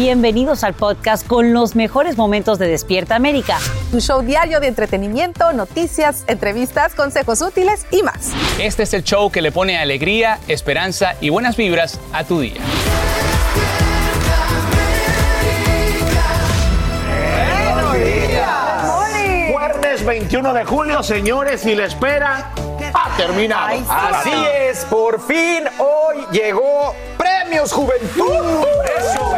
Bienvenidos al podcast con los mejores momentos de Despierta América. Tu show diario de entretenimiento, noticias, entrevistas, consejos útiles y más. Este es el show que le pone alegría, esperanza y buenas vibras a tu día. Jueves 21 de julio, señores, y la espera ha terminado. Ay, sí. Así es, por fin hoy llegó Premios Juventud. Eso,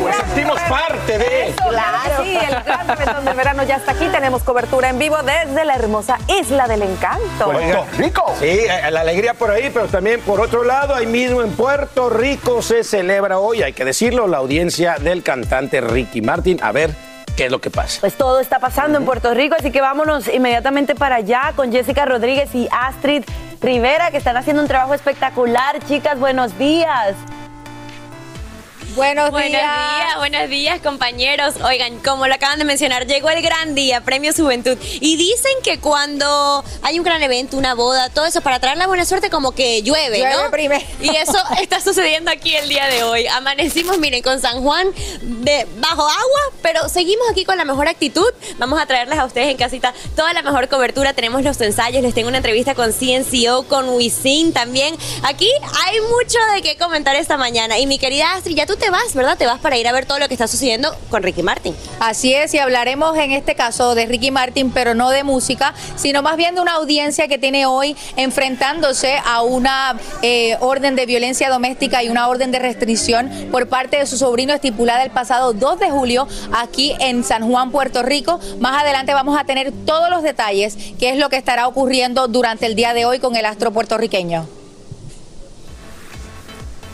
nos sentimos parte de. Claro. Sí, el gran reventón del verano ya está aquí. Tenemos cobertura en vivo desde la hermosa Isla del Encanto. Puerto Rico. Sí, eh, la alegría por ahí, pero también por otro lado, ahí mismo en Puerto Rico se celebra hoy, hay que decirlo, la audiencia del cantante Ricky Martin. A ver qué es lo que pasa. Pues todo está pasando en Puerto Rico, así que vámonos inmediatamente para allá con Jessica Rodríguez y Astrid Rivera, que están haciendo un trabajo espectacular. Chicas, buenos días. Buenos, días. buenos días compañeros. Oigan, como lo acaban de mencionar, llegó el gran día, Premio Juventud. Y dicen que cuando hay un gran evento, una boda, todo eso, para traer la buena suerte, como que llueve, Llueve ¿no? primero. Y eso está sucediendo aquí el día de hoy. Amanecimos, miren, con San Juan de bajo agua, pero seguimos aquí con la mejor actitud. Vamos a traerles a ustedes en casita toda la mejor cobertura. Tenemos los ensayos, les tengo una entrevista con CNCO, con Wisin también. Aquí hay mucho de qué comentar esta mañana. Y mi querida Astrid, ya tú te vas, ¿verdad? Te vas para ir a ver todo lo que está sucediendo con Ricky Martin. Así es, y hablaremos en este caso de Ricky Martin, pero no de música, sino más bien de una audiencia que tiene hoy enfrentándose a una eh, orden de violencia doméstica y una orden de restricción por parte de su sobrino estipulada el pasado 2 de julio aquí en San Juan, Puerto Rico. Más adelante vamos a tener todos los detalles, qué es lo que estará ocurriendo durante el día de hoy con el astro puertorriqueño.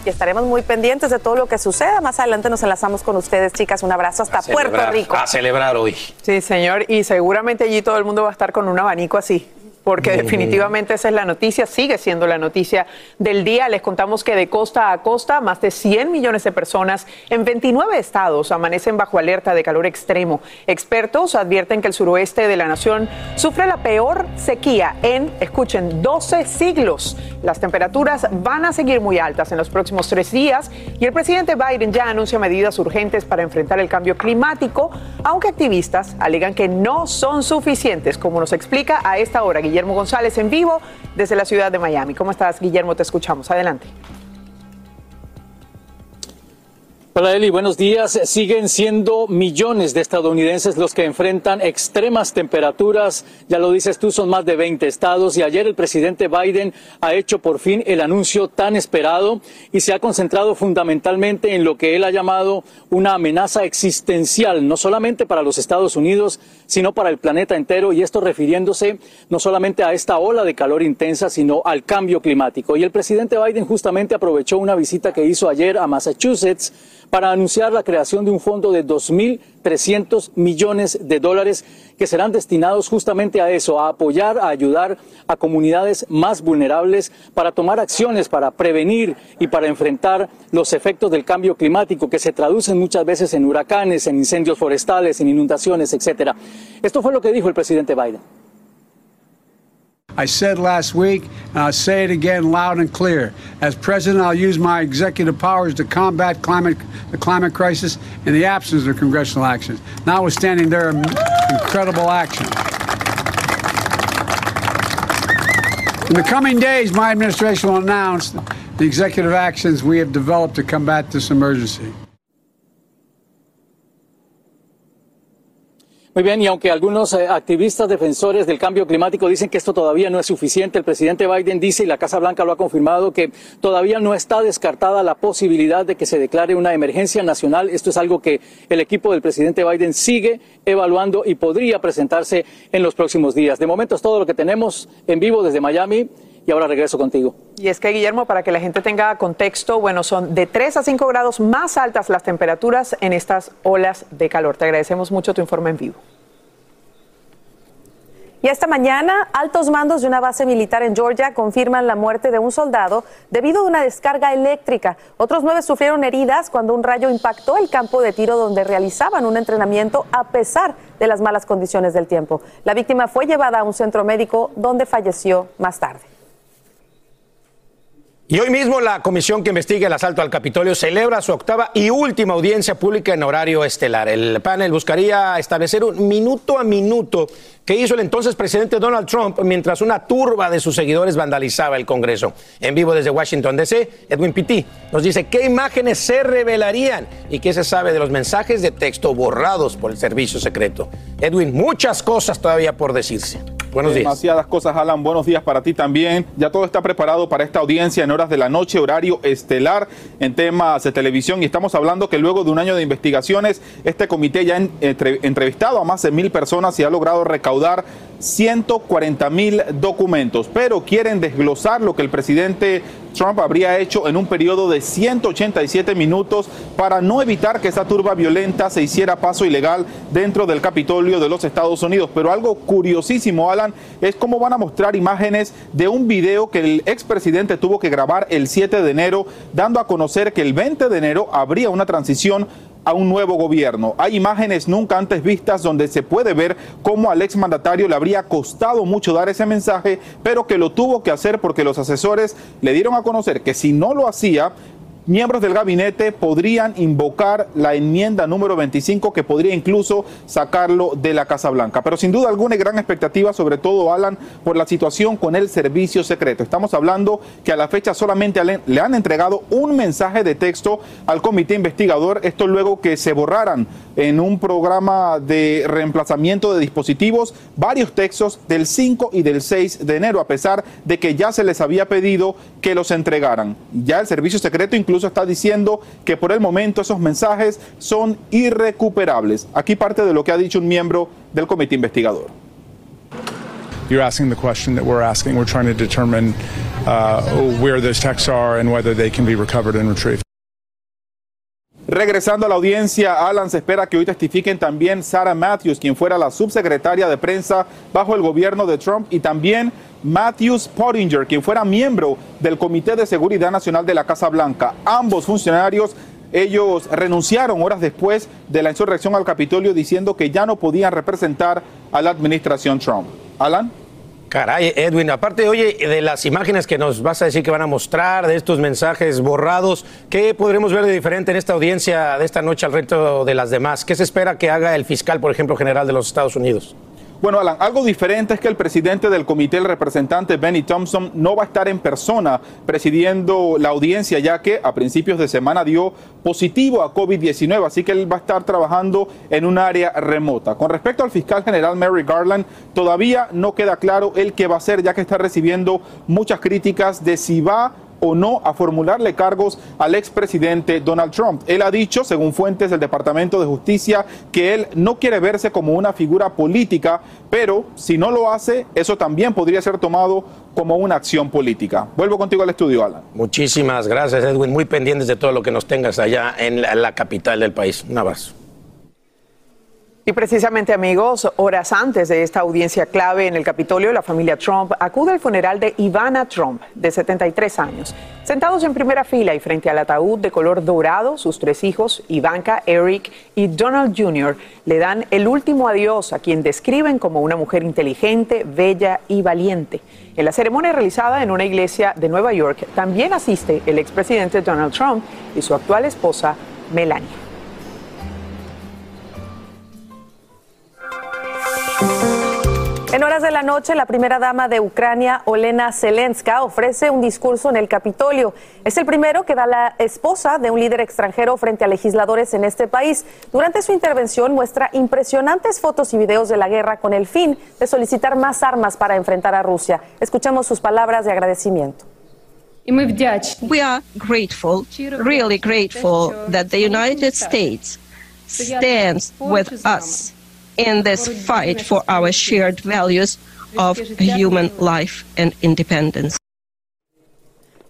Y estaremos muy pendientes de todo lo que suceda. Más adelante nos enlazamos con ustedes, chicas. Un abrazo hasta Puerto Rico. A celebrar hoy. Sí, señor, y seguramente allí todo el mundo va a estar con un abanico así. Porque definitivamente esa es la noticia, sigue siendo la noticia del día. Les contamos que de costa a costa, más de 100 millones de personas en 29 estados amanecen bajo alerta de calor extremo. Expertos advierten que el suroeste de la nación sufre la peor sequía en, escuchen, 12 siglos. Las temperaturas van a seguir muy altas en los próximos tres días y el presidente Biden ya anuncia medidas urgentes para enfrentar el cambio climático, aunque activistas alegan que no son suficientes, como nos explica a esta hora Guillermo González en vivo desde la ciudad de Miami. ¿Cómo estás, Guillermo? Te escuchamos. Adelante. Hola Eli, buenos días. Siguen siendo millones de estadounidenses los que enfrentan extremas temperaturas. Ya lo dices tú, son más de 20 estados y ayer el presidente Biden ha hecho por fin el anuncio tan esperado y se ha concentrado fundamentalmente en lo que él ha llamado una amenaza existencial, no solamente para los Estados Unidos, sino para el planeta entero y esto refiriéndose no solamente a esta ola de calor intensa, sino al cambio climático. Y el presidente Biden justamente aprovechó una visita que hizo ayer a Massachusetts para anunciar la creación de un fondo de 2.300 millones de dólares que serán destinados justamente a eso, a apoyar, a ayudar a comunidades más vulnerables para tomar acciones para prevenir y para enfrentar los efectos del cambio climático que se traducen muchas veces en huracanes, en incendios forestales, en inundaciones, etcétera. Esto fue lo que dijo el presidente Biden. I said last week, and I'll say it again loud and clear. As president, I'll use my executive powers to combat climate, the climate crisis in the absence of congressional action, notwithstanding their incredible action. In the coming days, my administration will announce the executive actions we have developed to combat this emergency. Muy bien, y aunque algunos eh, activistas defensores del cambio climático dicen que esto todavía no es suficiente, el presidente Biden dice, y la Casa Blanca lo ha confirmado, que todavía no está descartada la posibilidad de que se declare una emergencia nacional. Esto es algo que el equipo del presidente Biden sigue evaluando y podría presentarse en los próximos días. De momento es todo lo que tenemos en vivo desde Miami. Y ahora regreso contigo. Y es que, Guillermo, para que la gente tenga contexto, bueno, son de 3 a 5 grados más altas las temperaturas en estas olas de calor. Te agradecemos mucho tu informe en vivo. Y esta mañana, altos mandos de una base militar en Georgia confirman la muerte de un soldado debido a una descarga eléctrica. Otros nueve sufrieron heridas cuando un rayo impactó el campo de tiro donde realizaban un entrenamiento a pesar de las malas condiciones del tiempo. La víctima fue llevada a un centro médico donde falleció más tarde. Y hoy mismo la comisión que investiga el asalto al Capitolio celebra su octava y última audiencia pública en horario estelar. El panel buscaría establecer un minuto a minuto que hizo el entonces presidente Donald Trump mientras una turba de sus seguidores vandalizaba el Congreso. En vivo desde Washington, D.C., Edwin Pitti nos dice qué imágenes se revelarían y qué se sabe de los mensajes de texto borrados por el servicio secreto. Edwin, muchas cosas todavía por decirse. Buenos días. Demasiadas cosas, Alan. Buenos días para ti también. Ya todo está preparado para esta audiencia en horas de la noche, horario estelar en temas de televisión. Y estamos hablando que luego de un año de investigaciones, este comité ya ha entrevistado a más de mil personas y ha logrado recaudar 140 mil documentos. Pero quieren desglosar lo que el presidente Trump habría hecho en un periodo de 187 minutos para no evitar que esa turba violenta se hiciera paso ilegal dentro del Capitolio de los Estados Unidos. Pero algo curiosísimo, Alan, es cómo van a mostrar imágenes de un video que el expresidente tuvo que grabar el 7 de enero, dando a conocer que el 20 de enero habría una transición a un nuevo gobierno. Hay imágenes nunca antes vistas donde se puede ver cómo al exmandatario le habría costado mucho dar ese mensaje, pero que lo tuvo que hacer porque los asesores le dieron a conocer que si no lo hacía, miembros del gabinete podrían invocar la enmienda número 25 que podría incluso sacarlo de la Casa Blanca. Pero sin duda alguna hay gran expectativa, sobre todo Alan, por la situación con el servicio secreto. Estamos hablando que a la fecha solamente le han entregado un mensaje de texto al comité investigador, esto luego que se borraran en un programa de reemplazamiento de dispositivos varios textos del 5 y del 6 de enero, a pesar de que ya se les había pedido que los entregaran. Ya el servicio secreto incluso está diciendo que por el momento esos mensajes son irrecuperables. Aquí parte de lo que ha dicho un miembro del comité investigador. You're asking the question that we're asking. We're trying to determine uh, where those texts are and whether they can be recovered and retrieved. Regresando a la audiencia, Alan se espera que hoy testifiquen también Sarah Matthews, quien fuera la subsecretaria de prensa bajo el gobierno de Trump, y también Matthews Pottinger, quien fuera miembro del Comité de Seguridad Nacional de la Casa Blanca. Ambos funcionarios ellos renunciaron horas después de la insurrección al Capitolio diciendo que ya no podían representar a la administración Trump. Alan. Caray, Edwin, aparte, oye, de las imágenes que nos vas a decir que van a mostrar, de estos mensajes borrados, ¿qué podremos ver de diferente en esta audiencia de esta noche al reto de las demás? ¿Qué se espera que haga el fiscal, por ejemplo, general de los Estados Unidos? Bueno, Alan, algo diferente es que el presidente del comité, el representante Benny Thompson, no va a estar en persona presidiendo la audiencia, ya que a principios de semana dio positivo a COVID-19, así que él va a estar trabajando en un área remota. Con respecto al fiscal general Mary Garland, todavía no queda claro el qué va a hacer, ya que está recibiendo muchas críticas de si va o no a formularle cargos al expresidente Donald Trump. Él ha dicho, según fuentes del Departamento de Justicia, que él no quiere verse como una figura política, pero si no lo hace, eso también podría ser tomado como una acción política. Vuelvo contigo al estudio, Alan. Muchísimas gracias, Edwin. Muy pendientes de todo lo que nos tengas allá en la, capital del país. Un abrazo. Y precisamente, amigos, horas antes de esta audiencia clave en el Capitolio, la familia Trump acude al funeral de Ivana Trump, de 73 años. Sentados en primera fila y frente al ataúd de color dorado, sus tres hijos, Ivanka, Eric y Donald Jr., le dan el último adiós a quien describen como una mujer inteligente, bella y valiente. En la ceremonia realizada en una iglesia de Nueva York también asiste el expresidente Donald Trump y su actual esposa, Melania. En horas de la noche, la primera dama de Ucrania, Olena Zelenska, ofrece un discurso en el Capitolio. Es el primero que da la esposa de un líder extranjero frente a legisladores en este país. Durante su intervención muestra impresionantes fotos y videos de la guerra con el fin de solicitar más armas para enfrentar a Rusia. Escuchemos sus palabras de agradecimiento. We are grateful, really grateful that the United States stands with us in this fight for our shared values of human life and independence.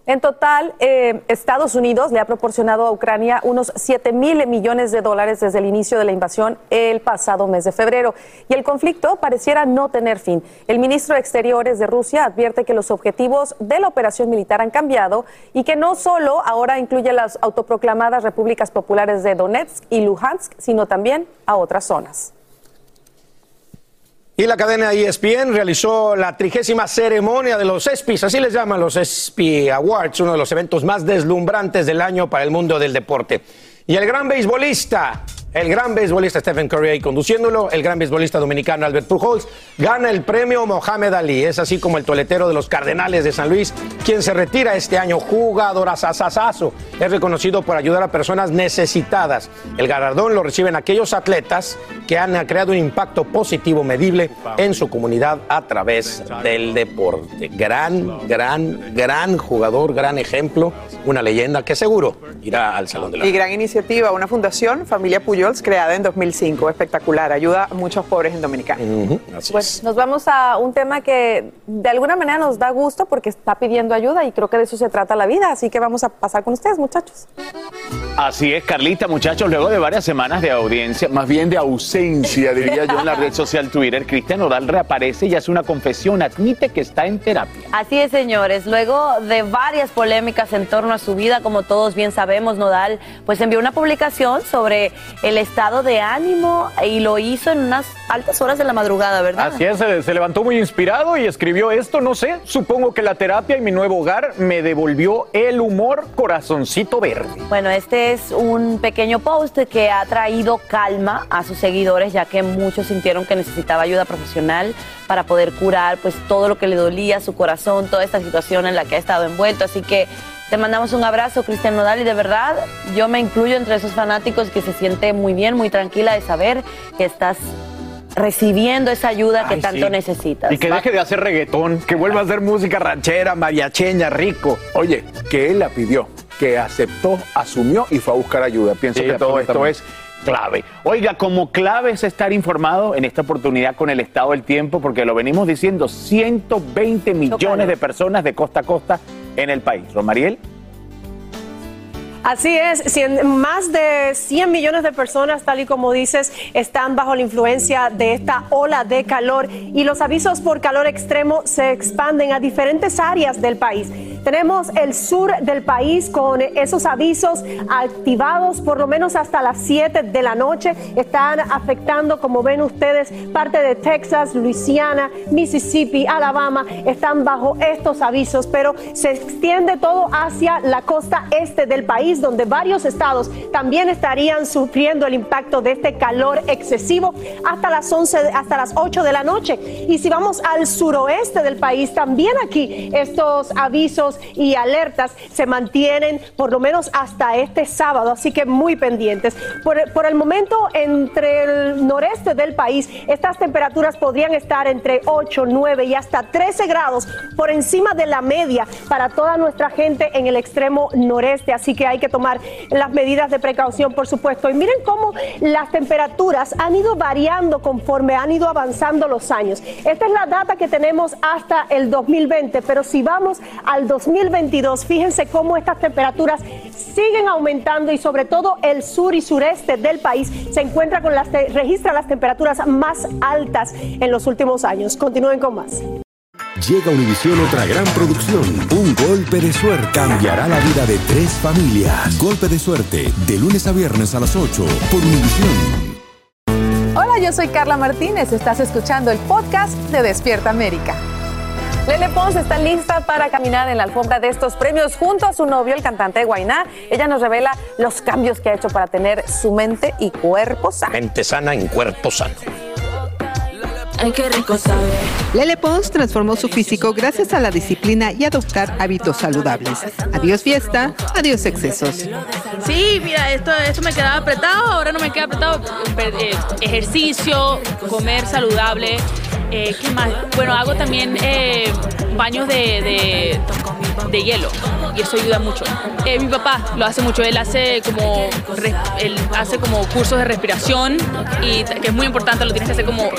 En total, eh, Estados Unidos le ha proporcionado a Ucrania unos 7 mil millones de dólares desde el inicio de la invasión el pasado mes de febrero. Y el conflicto pareciera no tener fin. El ministro de Exteriores de Rusia advierte que los objetivos de la operación militar han cambiado y que no solo ahora incluye las autoproclamadas repúblicas populares de Donetsk y Luhansk, sino también a otras zonas. Y la cadena ESPN realizó la trigésima ceremonia de los ESPYs, así les llaman los ESPY Awards, uno de los eventos más deslumbrantes del año para el mundo del deporte. Y el gran beisbolista, el gran beisbolista Stephen Curry ahí conduciéndolo, el gran beisbolista dominicano Albert Pujols, gana el premio Mohamed Ali. Es así como el toletero de los Cardenales de San Luis, quien se retira este año, jugador asasasazo. Es reconocido por ayudar a personas necesitadas. El galardón lo reciben aquellos atletas que han creado un impacto positivo medible en su comunidad a través del deporte. Gran, gran, gran jugador, gran ejemplo, una leyenda que seguro irá al Salón de la Y gran iniciativa, una fundación, Familia Creada en 2005. Espectacular, ayuda a muchos pobres en Dominicana. Pues nos vamos a un tema que de alguna manera nos da gusto porque está pidiendo ayuda y creo que de eso se trata la vida. Así que vamos a pasar con ustedes, muchachos. Así es, Carlita, muchachos, luego de varias semanas de audiencia, más bien de ausencia, diría yo, en la red social Twitter, Cristian Nodal reaparece y hace una confesión, admite que está en terapia. Así es, señores. Luego de varias polémicas en torno a su vida, como todos bien sabemos, Nodal pues envió una publicación sobre el estado de ánimo y lo hizo en unas altas horas de la madrugada, ¿verdad? Así es, se, se levantó muy inspirado y escribió esto, no sé, supongo que la terapia y mi nuevo hogar me devolvió el humor corazoncito verde. Bueno, este es un pequeño post que ha traído calma a sus seguidores, ya que muchos sintieron que necesitaba ayuda profesional para poder curar pues todo lo que le dolía, su corazón, toda esta situación en la que ha estado envuelto. Así que te mandamos un abrazo, Cristian Nodal, y de verdad yo me incluyo entre esos fanáticos que se siente muy bien, muy tranquila de saber que estás recibiendo esa ayuda que tanto sí. necesitas. Y que deje de hacer reggaetón, que vuelva a hacer música ranchera, mariacheña, rico. Oye, que él la pidió, que aceptó, asumió y fue a buscar ayuda. Pienso Sí, que todo esto es clave. Oiga, como clave es estar informado en esta oportunidad con el estado del tiempo, porque lo venimos diciendo, 120 millones de personas de costa a costa en el país. Romariel. Así es, más de 100 millones de personas, tal y como dices, están bajo la influencia de esta ola de calor y los avisos por calor extremo se expanden a diferentes áreas del país. Tenemos el sur del país con esos avisos activados por lo menos hasta las 7 de la noche. Están afectando, como ven ustedes, parte de Texas, Luisiana, Mississippi, Alabama. Están bajo estos avisos, pero se extiende todo hacia la costa este del país, donde varios estados también estarían sufriendo el impacto de este calor excesivo hasta las 11, de- hasta las 8 de la noche. Y si vamos al suroeste del país, también aquí estos avisos y alertas se mantienen por lo menos hasta este sábado, así que muy pendientes. Por, por el momento, entre el noreste del país, estas temperaturas podrían estar entre 8, 9 y hasta 13 grados por encima de la media para toda nuestra gente en el extremo noreste, así que hay que tomar las medidas de precaución, por supuesto. Y miren cómo las temperaturas han ido variando conforme han ido avanzando los años. Esta es la data que tenemos hasta el 2020, pero si vamos al 2022, fíjense cómo estas temperaturas siguen aumentando y sobre todo el sur y sureste del país se encuentra con las registra las temperaturas más altas en los últimos años. Continúen con más. Llega Univisión otra gran producción, Un Golpe de Suerte. Cambiará la vida de tres familias. Golpe de Suerte, de lunes a viernes a las 8 por Univisión. Hola, yo soy Carla Martínez. Estás escuchando el podcast de Despierta América. Lele Pons está lista para caminar en la alfombra de estos premios junto a su novio, el cantante de Guainá. Ella nos revela los cambios que ha hecho para tener su mente y cuerpo sano. Mente sana en cuerpo sano. Ay, qué rico sabe. Lele Pons transformó su físico gracias a la disciplina y adoptar hábitos saludables. Adiós fiesta, adiós excesos. Sí, mira, esto, esto me quedaba apretado, ahora no me queda apretado. Eh, ejercicio, comer saludable. Eh, ¿Qué más? Bueno, hago también eh, baños de, de de hielo y eso ayuda mucho. Eh, mi papá lo hace mucho, él hace como, él hace como cursos de respiración y que es muy importante, lo tienes que hacer como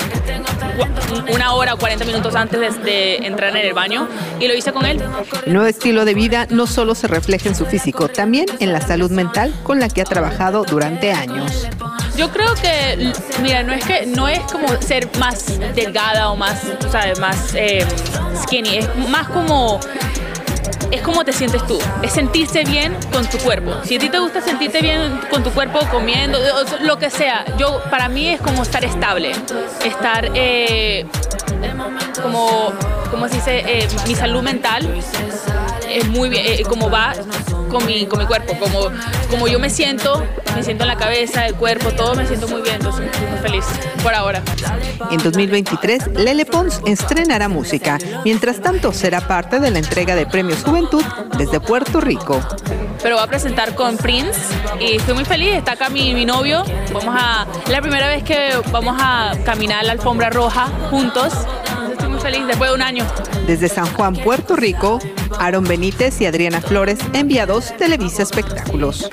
una hora o 40 minutos antes de, de entrar en el baño y lo hice con él. El nuevo estilo de vida no solo se refleja en su físico, también en la salud mental con la que ha trabajado durante años. Yo creo que, mira, no es que no es como ser más delgada o más, tú sabes, más eh, skinny, es más como es como te sientes tú, es sentirse bien con tu cuerpo. Si a ti te gusta sentirte bien con tu cuerpo comiendo, lo que sea, yo para mí es como estar estable, estar eh, como, como se dice, Eh, mi salud mental es muy bien, eh, como va con mi, con mi cuerpo, como, como yo me siento, me siento en la cabeza, el cuerpo, todo me siento muy bien, entonces estoy muy feliz por ahora. En 2023, Lele Pons estrenará música. Mientras tanto, será parte de la entrega de Premios Juventud desde Puerto Rico. pero va a presentar con Prince y estoy muy feliz, está acá mi, mi novio, vamos a, es la primera vez que vamos a caminar la alfombra roja juntos, muy feliz después de un año. Desde San Juan, Puerto Rico, Aaron Benítez y Adriana Flores, enviados Televisa Espectáculos.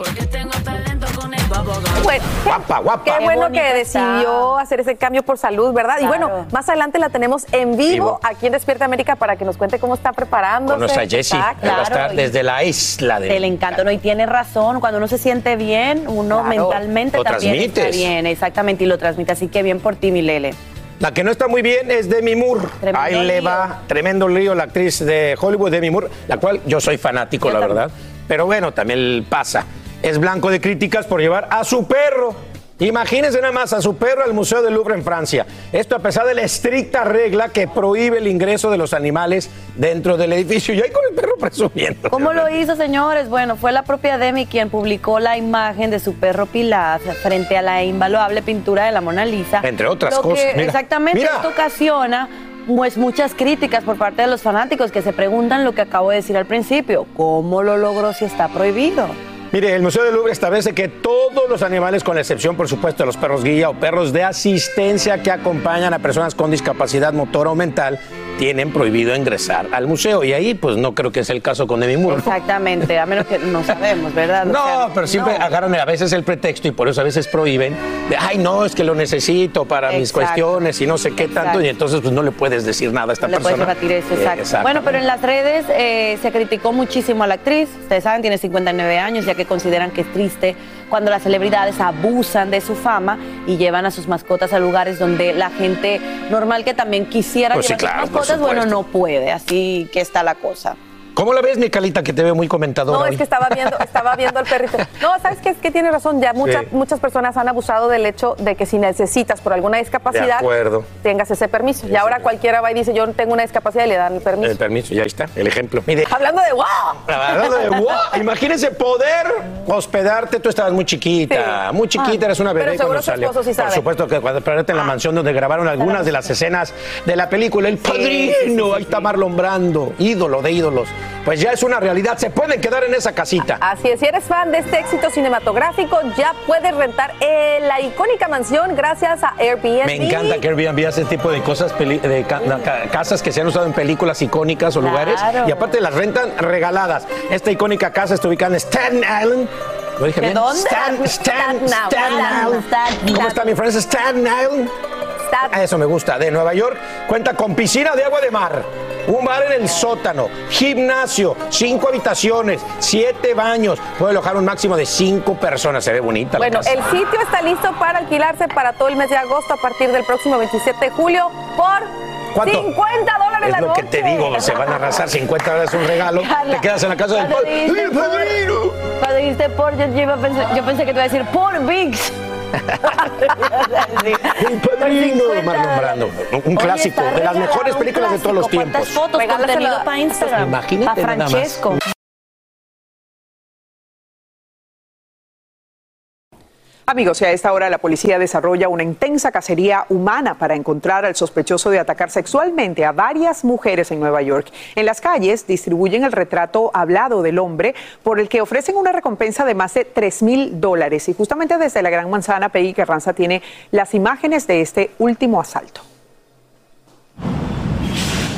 Bueno, Guapa, guapa. Qué bueno que está. decidió hacer ese cambio por salud, ¿verdad? Y bueno, más adelante la tenemos en vivo, Vivo. aquí en Despierta América para que nos cuente cómo está preparándose. Con nuestra Jessie. Está, Ahí va a claro, estar desde la isla de El encanto, ¿no? Y tiene razón, cuando uno se siente bien, uno Claro. mentalmente Lo también está transmites. bien, exactamente, y lo transmite, así que bien por ti, mi Lele. La que no está muy bien es Demi Moore. Tremendo Ahí le va tremendo lío la actriz de Hollywood, Demi Moore, la cual yo soy fanático, Yo la también. verdad. Pero bueno, también pasa. Es blanco de críticas por llevar a su perro. Imagínense nada más a su perro al Museo del Louvre en Francia. Esto a pesar de la estricta regla que prohíbe el ingreso de los animales dentro del edificio. Y ahí con el perro presumiendo. ¿Cómo lo hizo, señores? Bueno, fue la propia Demi quien publicó la imagen de su perro Pilar frente a la invaluable pintura de la Mona Lisa. Entre otras Lo que cosas, mira, exactamente mira. esto ocasiona pues muchas críticas por parte de los fanáticos que se preguntan lo que acabo de decir al principio, ¿cómo lo logró si está prohibido? Mire, el Museo del Louvre establece que todos los animales, con la excepción, por supuesto, de los perros guía o perros de asistencia que acompañan a personas con discapacidad motora o mental, tienen prohibido ingresar al museo. Y ahí, pues, no creo que es el caso con Demi Moore. Exactamente, a menos que no sabemos, ¿verdad? O No, sea, pero siempre no. agarran a veces el pretexto y por eso a veces prohíben de, ay, no, es que lo necesito para mis cuestiones y no sé qué tanto, y entonces pues no le puedes decir nada a esta No le puedes persona. rebatir eso, exacto. Bueno, pero en las redes eh, se criticó muchísimo a la actriz. Ustedes saben, tiene 59 años, ya que consideran que es triste cuando las celebridades abusan de su fama y llevan a sus mascotas a lugares donde la gente normal que también quisiera Pues sí, llevar claro, sus mascotas, bueno, no puede. Así que está la cosa. ¿Cómo la ves, mi Calita, que te veo muy comentadora No, hoy? es que estaba viendo, estaba viendo al perrito. No, ¿sabes qué? Es que tiene razón. Ya muchas, Sí. muchas personas han abusado del hecho de que si necesitas por alguna discapacidad, De acuerdo. tengas ese permiso. Y ahora cualquiera va y dice, yo tengo una discapacidad y le dan el permiso. El permiso, ya está, el ejemplo. Mire, Hablando de wow. Hablando de wow, imagínense poder hospedarte, tú estabas muy chiquita, muy chiquita, Ah, eres una pero bebé seguro cuando salió. esposo sí Por sabe. Ah. supuesto que cuando hospedarte en la mansión donde grabaron algunas de las escenas de la película, El Padrino, ahí está Marlon Brando, ídolo de ídolos. Pues ya es una realidad, se pueden quedar en esa casita. Así es, si eres fan de este éxito cinematográfico, ya puedes rentar eh, la icónica mansión gracias a Airbnb. Me encanta que Airbnb hace este tipo de cosas, de ca- no, ca- casas que se han usado en películas icónicas o Claro. lugares y aparte las rentan regaladas. Esta icónica casa está ubicada en Staten Island. ¿Lo dije ¿De bien? dónde? Stan- Stan- Staten Island. ¿Cómo está mi friend? Staten Island. Ah, Eso me gusta. De Nueva York cuenta con piscina de agua de mar, un bar en el sótano, gimnasio, cinco habitaciones, siete baños. Puede alojar un máximo de cinco personas. Se ve bonita. la Bueno, casa. el sitio está listo para alquilarse para todo el mes de agosto a partir del próximo 27 de julio por ¿Cuánto? 50 dólares Es la lo que noche. te digo, se van a arrasar 50 dólares un regalo, Carla, te quedas en la casa del padre. Cuando dijiste por, yo, yo pensar- yo pensé que te iba a decir por VIX. El padrino de Marlon Brando, un clásico, de las mejores películas de todos los clásico. ¿Cuántas tiempos. fotos, contenido para Instagram. Imagínate nada más. Amigos, y a esta hora la policía desarrolla una intensa cacería humana para encontrar al sospechoso de atacar sexualmente a varias mujeres en Nueva York. En las calles distribuyen el retrato hablado del hombre por el que ofrecen una recompensa de más de 3 mil dólares. Y justamente desde la Gran Manzana, Peggy Carranza tiene las imágenes de este último asalto.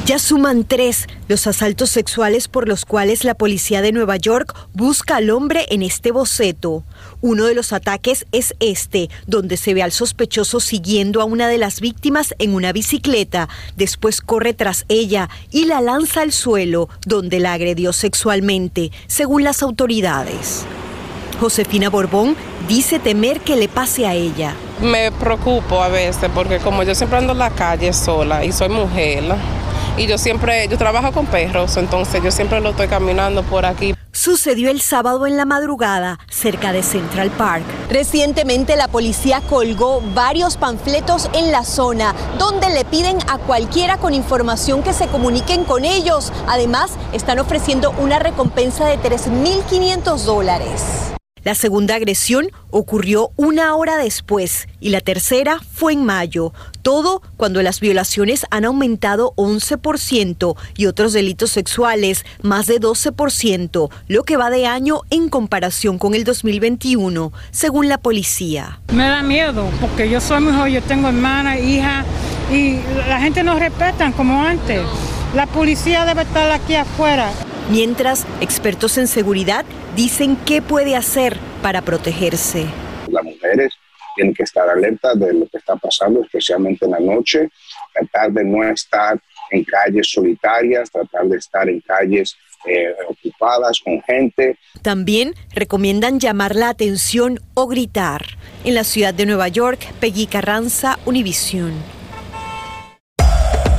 Ya suman tres los asaltos sexuales por los cuales la policía de Nueva York busca al hombre en este boceto. Uno de los ataques es este, donde se ve al sospechoso siguiendo a una de las víctimas en una bicicleta. Después corre tras ella y la lanza al suelo, donde la agredió sexualmente, según las autoridades. Josefina Borbón dice temer que le pase a ella. Me preocupo a veces porque como yo siempre ando en la calle sola y soy mujer y yo siempre, yo trabajo con perros, entonces yo siempre lo estoy caminando por aquí. Sucedió el sábado en la madrugada, cerca de Central Park. Recientemente la policía colgó varios panfletos en la zona donde le piden a cualquiera con información que se comuniquen con ellos. Además, están ofreciendo una recompensa de 3.500 dólares. La segunda agresión ocurrió una hora después y la tercera fue en mayo. Todo cuando las violaciones han aumentado 11% y otros delitos sexuales más de 12%, lo que va de año en comparación con el 2021, según la policía. Me da miedo porque yo soy mujer, yo tengo hermana, hija y la gente no respeta como antes. La policía debe estar aquí afuera. Mientras, expertos en seguridad dicen qué puede hacer para protegerse. Las mujeres tienen que estar alertas de lo que está pasando, especialmente en la noche, tratar de no estar en calles solitarias, tratar de estar en calles eh, ocupadas con gente. También recomiendan llamar la atención o gritar. En la ciudad de Nueva York, Peggy Carranza, Univisión.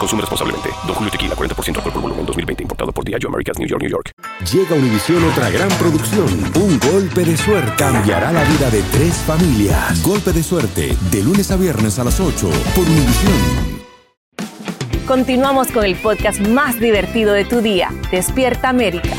Consume responsablemente. Don Julio Tequila, 40% alcohol por volumen, 2020. Importado por Diageo Americas, New York, New York. Llega a Univisión otra gran producción. Un golpe de suerte cambiará la vida de tres familias. Golpe de suerte, de lunes a viernes a las 8 por Univisión. Continuamos con el podcast más divertido de tu día, Despierta América.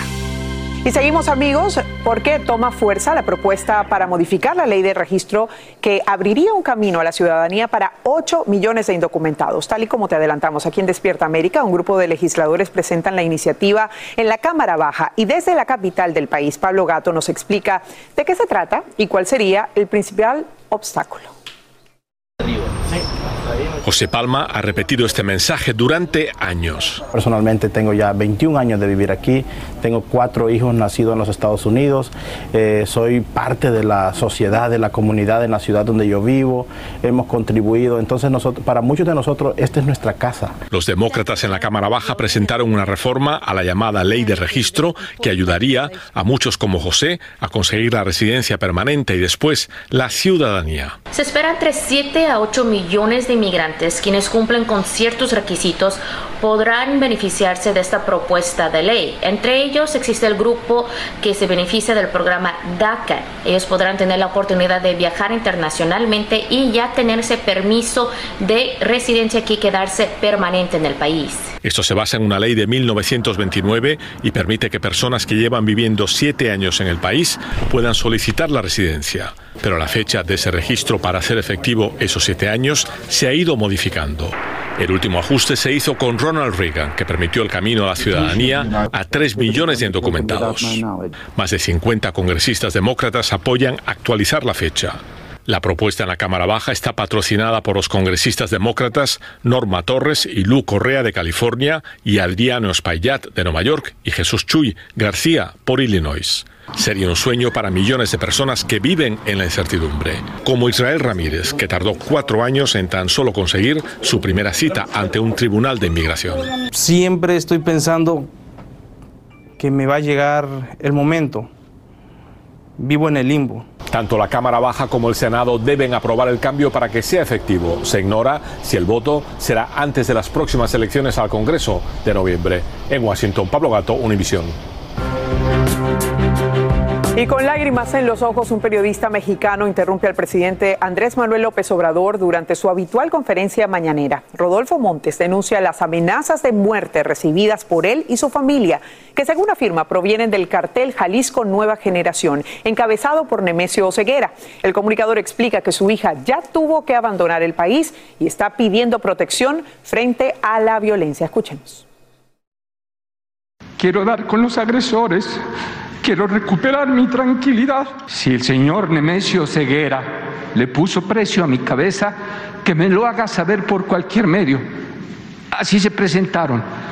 Y seguimos amigos porque toma fuerza la propuesta para modificar la ley de registro que abriría un camino a la ciudadanía para 8 millones de indocumentados. Tal y como te adelantamos aquí en Despierta América, un grupo de legisladores presentan la iniciativa en la Cámara Baja y desde la capital del país, Pablo Gato nos explica de qué se trata y cuál sería el principal obstáculo. José Palma ha repetido este mensaje durante años. Personalmente tengo ya 21 años de vivir aquí, tengo cuatro hijos nacidos en los Estados Unidos, eh, soy parte de la sociedad, de la comunidad en la ciudad donde yo vivo, hemos contribuido, entonces nosotros, para muchos de nosotros esta es nuestra casa. Los demócratas en la Cámara Baja presentaron una reforma a la llamada ley de registro que ayudaría a muchos como José a conseguir la residencia permanente y después la ciudadanía. Se esperan entre 7 a 8 millones de inmigrantes quienes cumplen con ciertos requisitos podrán beneficiarse de esta propuesta de ley. Entre ellos existe el grupo que se beneficia del programa DACA. Ellos podrán tener la oportunidad de viajar internacionalmente y ya tener ese permiso de residencia aquí, quedarse permanente en el país. Esto se basa en una ley de 1929 y permite que personas que llevan viviendo siete años en el país puedan solicitar la residencia. Pero la fecha de ese registro para hacer efectivo esos siete años se ha ido modificando. El último ajuste se hizo con Ronald Reagan, que permitió el camino a la ciudadanía a 3 millones de indocumentados. Más de 50 congresistas demócratas apoyan actualizar la fecha. La propuesta en la Cámara Baja está patrocinada por los congresistas demócratas Norma Torres y Lu Correa de California y Adriano Espaillat de Nueva York y Jesús Chuy García por Illinois. Sería un sueño para millones de personas que viven en la incertidumbre, como Israel Ramírez, que tardó cuatro años en tan solo conseguir su primera cita ante un tribunal de inmigración. Siempre estoy pensando que me va a llegar el momento. Vivo en el limbo. Tanto la Cámara Baja como el Senado deben aprobar el cambio para que sea efectivo. Se ignora si el voto será antes de las próximas elecciones al Congreso de noviembre. En Washington, Pablo Gato, Univisión. Y con lágrimas en los ojos, un periodista mexicano interrumpe al presidente Andrés Manuel López Obrador durante su habitual conferencia mañanera. Rodolfo Montes denuncia las amenazas de muerte recibidas por él y su familia, que según afirma provienen del cartel Jalisco Nueva Generación, encabezado por Nemesio Oseguera. El comunicador explica que su hija ya tuvo que abandonar el país y está pidiendo protección frente a la violencia. Escuchemos. Quiero dar con los agresores Quiero recuperar mi tranquilidad. Si el señor Nemesio Ceguera le puso precio a mi cabeza, que me lo haga saber por cualquier medio. Así se presentaron.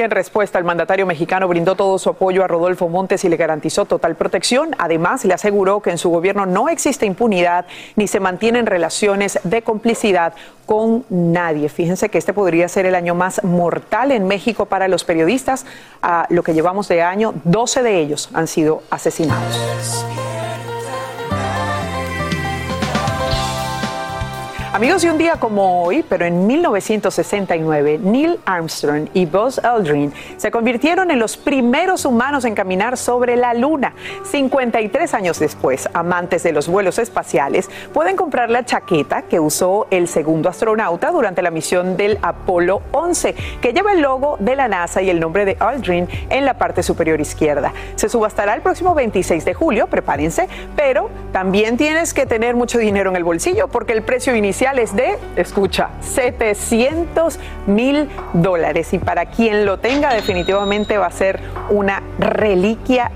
En respuesta, el mandatario mexicano brindó todo su apoyo a Rodolfo Montes y le garantizó total protección. Además, le aseguró que en su gobierno no existe impunidad ni se mantienen relaciones de complicidad con nadie. Fíjense que este podría ser el año más mortal en México para los periodistas. A lo que llevamos de año, 12 de ellos han sido asesinados. Amigos, y un día como hoy, pero en 1969, Neil Armstrong y Buzz Aldrin se convirtieron en los primeros humanos en caminar sobre la Luna. 53 años después, amantes de los vuelos espaciales pueden comprar la chaqueta que usó el segundo astronauta durante la misión del Apolo 11, que lleva el logo de la NASA y el nombre de Aldrin en la parte superior izquierda. Se subastará el próximo 26 de julio, prepárense, pero también tienes que tener mucho dinero en el bolsillo porque el precio inicial de, escucha, 700 mil dólares. Y para quien lo tenga, definitivamente va a ser una reliquia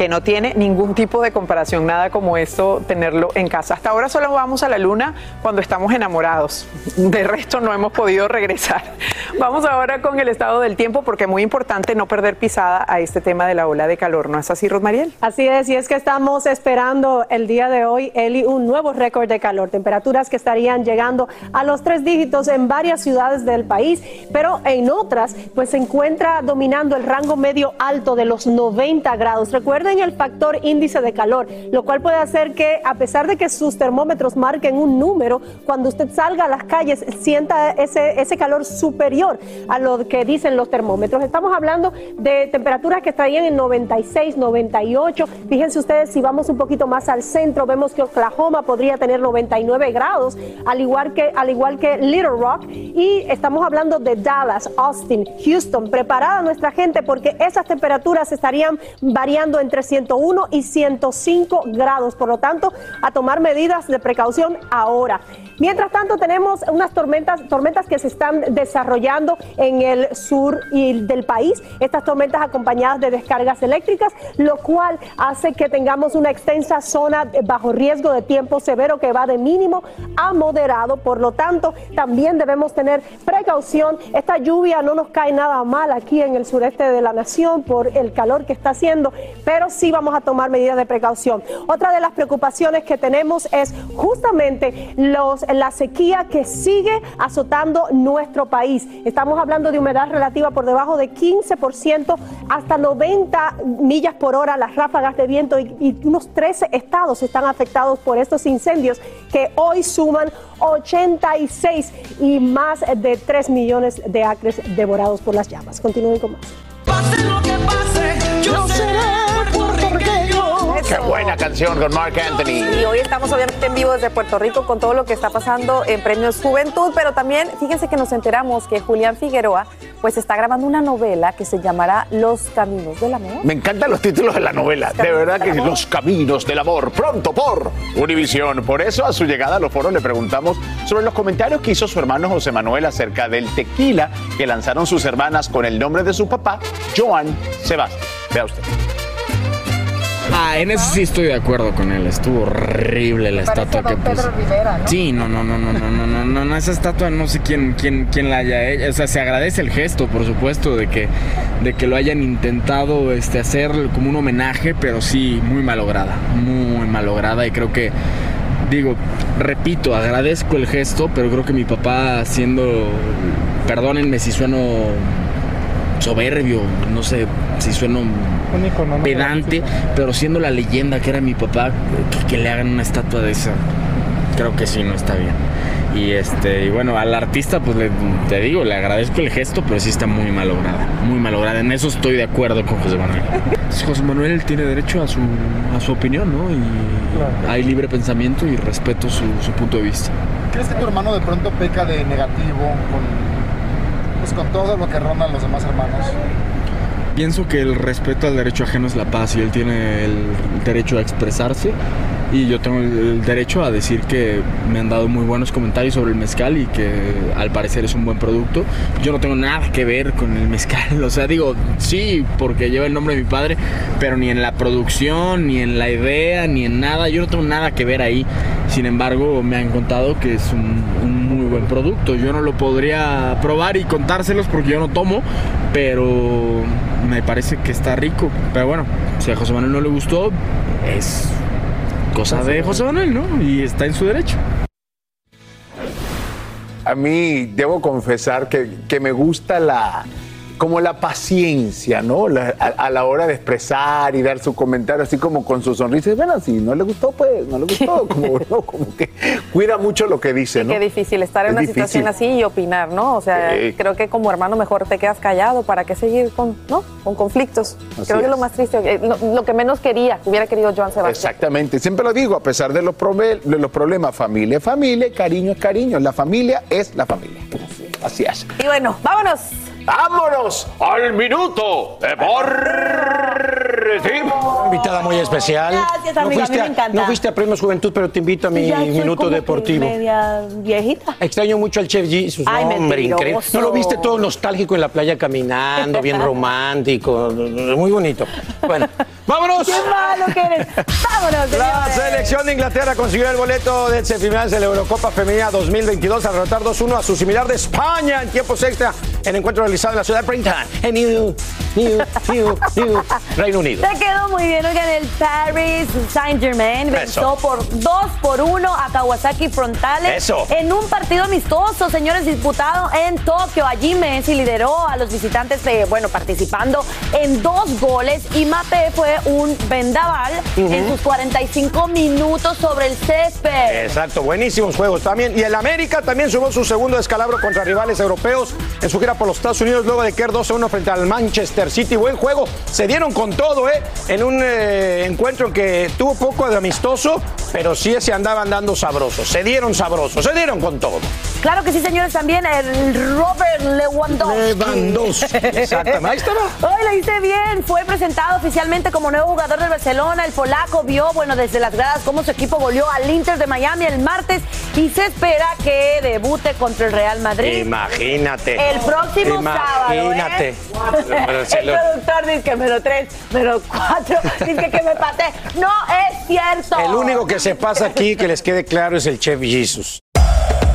que no tiene ningún tipo de comparación, nada como esto tenerlo en casa. Hasta ahora solo vamos a la luna cuando estamos enamorados. De resto no hemos podido regresar. Vamos ahora con el estado del tiempo porque es muy importante no perder pisada a este tema de la ola de calor. ¿No es así, Rosmariel? Así es, y es que estamos esperando el día de hoy, Eli, un nuevo récord de calor. Temperaturas que estarían llegando a los tres dígitos en varias ciudades del país, pero en otras, pues se encuentra dominando el rango medio alto de los 90 grados. Recuerden el factor índice de calor, lo cual puede hacer que a pesar de que sus termómetros marquen un número, cuando usted salga a las calles sienta ese, ese calor superior a lo que dicen los termómetros. Estamos hablando de temperaturas que estarían en 96, 98. Fíjense ustedes, si vamos un poquito más al centro, vemos que Oklahoma podría tener 99 grados, al igual que, al igual que Little Rock. Y estamos hablando de Dallas, Austin, Houston. Preparada nuestra gente porque esas temperaturas estarían variando entre 101 y 105 grados. Por lo tanto, a tomar medidas de precaución ahora. Mientras tanto, tenemos unas tormentas, tormentas que se están desarrollando en el sur del país. Estas tormentas acompañadas de descargas eléctricas, lo cual hace que tengamos una extensa zona bajo riesgo de tiempo severo que va de mínimo a moderado. Por lo tanto, también debemos tener precaución. Esta lluvia no nos cae nada mal aquí en el sureste de la nación por el calor que está haciendo, pero sí vamos a tomar medidas de precaución. Otra de las preocupaciones que tenemos es justamente la sequía que sigue azotando nuestro país. Estamos hablando de humedad relativa por debajo de 15% hasta 90 millas por hora las ráfagas de viento y, y unos 13 estados están afectados por estos incendios que hoy suman 86 y más de 3 millones de acres devorados por las llamas. Continúen con más. Qué buena canción con Mark Anthony. Y hoy estamos obviamente en vivo desde Puerto Rico con todo lo que está pasando en Premios Juventud, pero también fíjense que nos enteramos que Julián Figueroa pues está grabando una novela que se llamará Los Caminos del Amor. Me encantan los títulos de la novela. De verdad que. Los Caminos del Amor. Pronto por Univisión. Por eso a su llegada a los foros le preguntamos sobre los comentarios que hizo su hermano José Manuel acerca del tequila que lanzaron sus hermanas con el nombre de su papá, Joan Sebastián. Vea usted. Ah, en eso sí estoy de acuerdo con él. Estuvo horrible la estatua que puso. Sí, no, no, no, no, no, no, no, no, no, esa estatua no sé quién, quién, quién la haya hecho. O sea, se agradece el gesto, por supuesto, de que, de que lo hayan intentado este, hacer como un homenaje, pero sí, muy malograda, muy malograda. Y creo que, digo, repito, agradezco el gesto, pero creo que mi papá siendo, perdónenme si sueno soberbio, no sé si sueno pedante, pero siendo la leyenda que era mi papá, que, que le hagan una estatua de esa, creo que sí no está bien. Y este, y bueno, al artista, pues le- te digo, le agradezco el gesto, pero sí está muy malograda, muy malograda. En eso estoy de acuerdo con José Manuel. José Manuel tiene derecho a su, a su opinión, ¿no? Y hay libre pensamiento y respeto su, su punto de vista. ¿Crees que tu hermano de pronto peca de negativo con, pues, con todo lo que rondan los demás hermanos? Pienso que el respeto al derecho ajeno es la paz y él tiene el derecho a expresarse y yo tengo el derecho a decir que me han dado muy buenos comentarios sobre el mezcal y que al parecer es un buen producto. Yo no tengo nada que ver con el mezcal, o sea, digo, sí, porque lleva el nombre de mi padre, pero ni en la producción, ni en la idea, ni en nada, yo no tengo nada que ver ahí. Sin embargo, me han contado que es un, un buen producto. Yo no lo podría probar y contárselos porque yo no tomo, pero me parece que está rico. Pero bueno, si a José Manuel no le gustó, es cosa de José Manuel, ¿no? Y está en su derecho. A mí debo confesar que, que me gusta la como la paciencia, ¿no? La- a, a la hora de expresar y dar su comentario, así como con su sonrisa. Bueno, si no le gustó, pues no le gustó. Como, ¿no? como que cuida mucho lo que dice, ¿no? Qué difícil estar en Es una difícil. situación así y opinar, ¿no? O sea, Sí. creo que como hermano mejor te quedas callado. ¿Para qué seguir con, ¿no? con conflictos? Así creo que es lo más triste, eh, lo, lo que menos quería, que hubiera querido Joan Sebastián. Exactamente, siempre lo digo, a pesar de los, de los problemas, familia es familia, cariño es cariño, la familia es la familia. Así es. Y bueno, vámonos. ¡Vámonos al minuto deportivo! Invitada muy especial. Gracias, no amiga, a mí me encanta. no fuiste a Premios Juventud, pero te invito a mi Ya soy minuto como que deportivo. media viejita. Extraño mucho al Chef Jesus. Ay, hombre, increíble. ¿No lo viste todo nostálgico en la playa caminando, bien romántico? Muy bonito. Bueno, vámonos. ¡Qué malo que eres! ¡Vámonos, La selección de Inglaterra consiguió el boleto de semifinales de la Eurocopa Femenina 2022 al derrotar 2-1 a su similar de España en tiempos extra en encuentro realizado en la ciudad de Princeton, en New, New, New, New, Reino Unido. Te quedó muy bien, oigan, el Paris Saint Germain venció por 2 por 1 a Kawasaki Frontales Eso. en un partido amistoso, señores, disputado en Tokio. Allí Messi lideró a los visitantes, eh, bueno, participando en dos goles y Mate fue un vendaval Ujú. en sus 45 minutos sobre el césped. Exacto, buenísimos juegos también. Y el América también sumó su segundo descalabro contra rivales europeos en su gira por los Estados Unidos luego de caer 2-1 frente al Manchester City. Buen juego, se dieron con todo, ¿eh? En un eh, encuentro en que tuvo poco de amistoso, pero sí se andaban dando sabrosos. Se dieron sabrosos, se dieron con todo. Claro que sí, señores, también el Robert Lewandowski. Lewandowski, exactamente. Ahí estaba. Hoy lo hice bien. Fue presentado oficialmente como nuevo jugador del Barcelona. El polaco vio, bueno, desde las gradas cómo su equipo goleó al Inter de Miami el martes y se espera que debute contra el Real Madrid. Imagínate. El próximo Imagínate. sábado, ¿eh? El productor dice que menos tres, menos cuatro, dice que me pasé. No es cierto. El único que se pasa aquí, que les quede claro, es el Chef Jesus.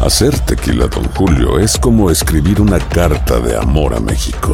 Hacer tequila, Don Julio, es como escribir una carta de amor a México.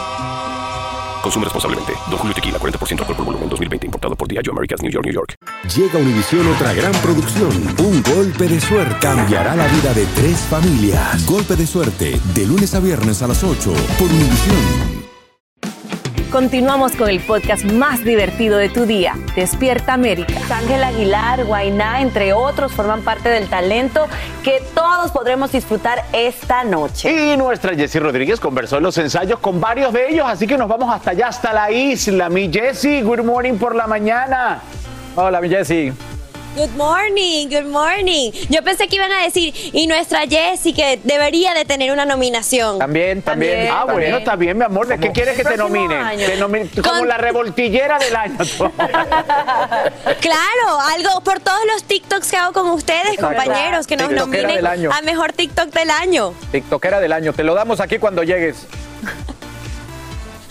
Consume responsablemente. Don Julio Tequila, 40% alcohol por volumen, 2020. Importado por Diageo Americas, New York, New York. Llega a Univisión otra gran producción. Un golpe de suerte cambiará la vida de tres familias. Golpe de suerte, de lunes a viernes a las 8 por Univisión. Continuamos con el podcast más divertido de tu día, Despierta América. Ángel Aguilar, Guainá, entre otros, forman parte del talento que todos podremos disfrutar esta noche. Y nuestra Jessie Rodríguez conversó en los ensayos con varios de ellos, así que nos vamos hasta allá, hasta la isla. Mi Jessie, good morning por la mañana. Hola, mi Jessie. Good morning, good morning. Yo pensé que iban a decir, y nuestra Jessie que debería de tener una nominación. También, también. Ah, bueno, está bien, mi amor. ¿De qué quieres que te nominen? nominen como Con- la revoltillera del año. Claro, algo por todos los TikToks que hago con ustedes, Exacto. compañeros, que nos TikTokera nominen a mejor TikTok del año. TikTokera del año. Te lo damos aquí cuando llegues.